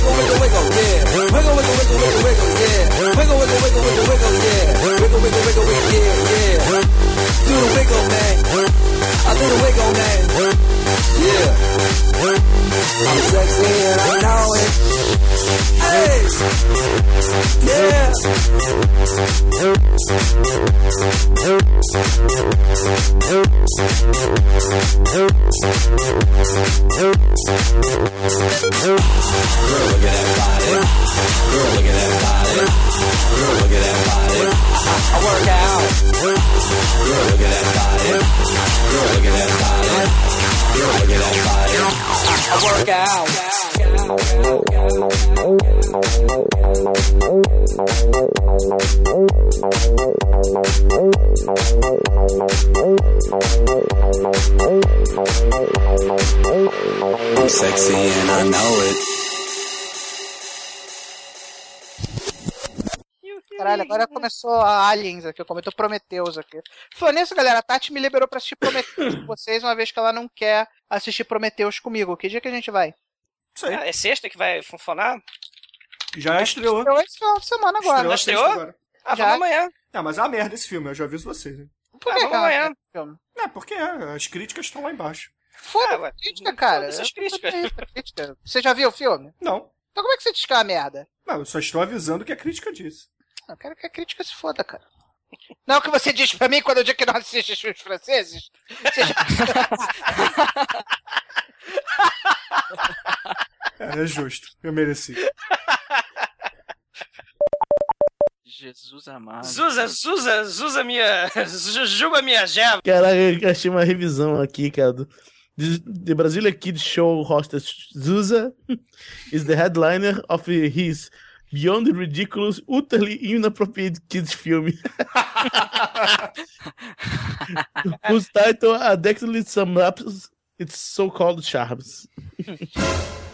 [SPEAKER 6] A Aliens aqui, comentou Prometheus aqui. Falando nisso, galera, a Tati me liberou pra assistir Prometheus com vocês, uma vez que ela não quer assistir Prometheus comigo. Que dia que a gente vai?
[SPEAKER 4] Aí.
[SPEAKER 3] Ah, É sexta que vai funcionar?
[SPEAKER 4] Já estreou.
[SPEAKER 6] Estreou esse final de semana agora.
[SPEAKER 4] Estreou
[SPEAKER 3] Já estreou?
[SPEAKER 4] agora.
[SPEAKER 3] Ah,
[SPEAKER 6] Já.
[SPEAKER 3] vamos amanhã.
[SPEAKER 4] Ah, mas é uma merda esse filme, eu já aviso vocês. Hein?
[SPEAKER 6] Por
[SPEAKER 3] Ah,
[SPEAKER 6] que
[SPEAKER 3] vamos
[SPEAKER 6] que ela
[SPEAKER 3] amanhã.
[SPEAKER 4] É, porque é, as críticas estão lá embaixo.
[SPEAKER 6] Foda-se a crítica, cara.
[SPEAKER 3] foda-se as críticas.
[SPEAKER 6] Você já viu o filme?
[SPEAKER 4] Não.
[SPEAKER 6] Então como é que você diz que é uma merda?
[SPEAKER 4] Não, eu só estou avisando o que a crítica disse.
[SPEAKER 6] Eu quero que a crítica se foda, cara. Não é o que você diz pra mim quando eu digo que não assiste os filmes franceses? Já...
[SPEAKER 4] É, é justo. Eu mereci.
[SPEAKER 7] Jesus amado.
[SPEAKER 3] Zuza, Zuza, Zuza minha. Jujuba minha jeva.
[SPEAKER 5] Caraca, eu achei uma revisão aqui, cara. do- The Brasilia Kids Show hostess Zusa is the headliner of his Beyond Ridiculous, Utterly Inappropriate Kids film. whose title adeptly sums up its so-called charms.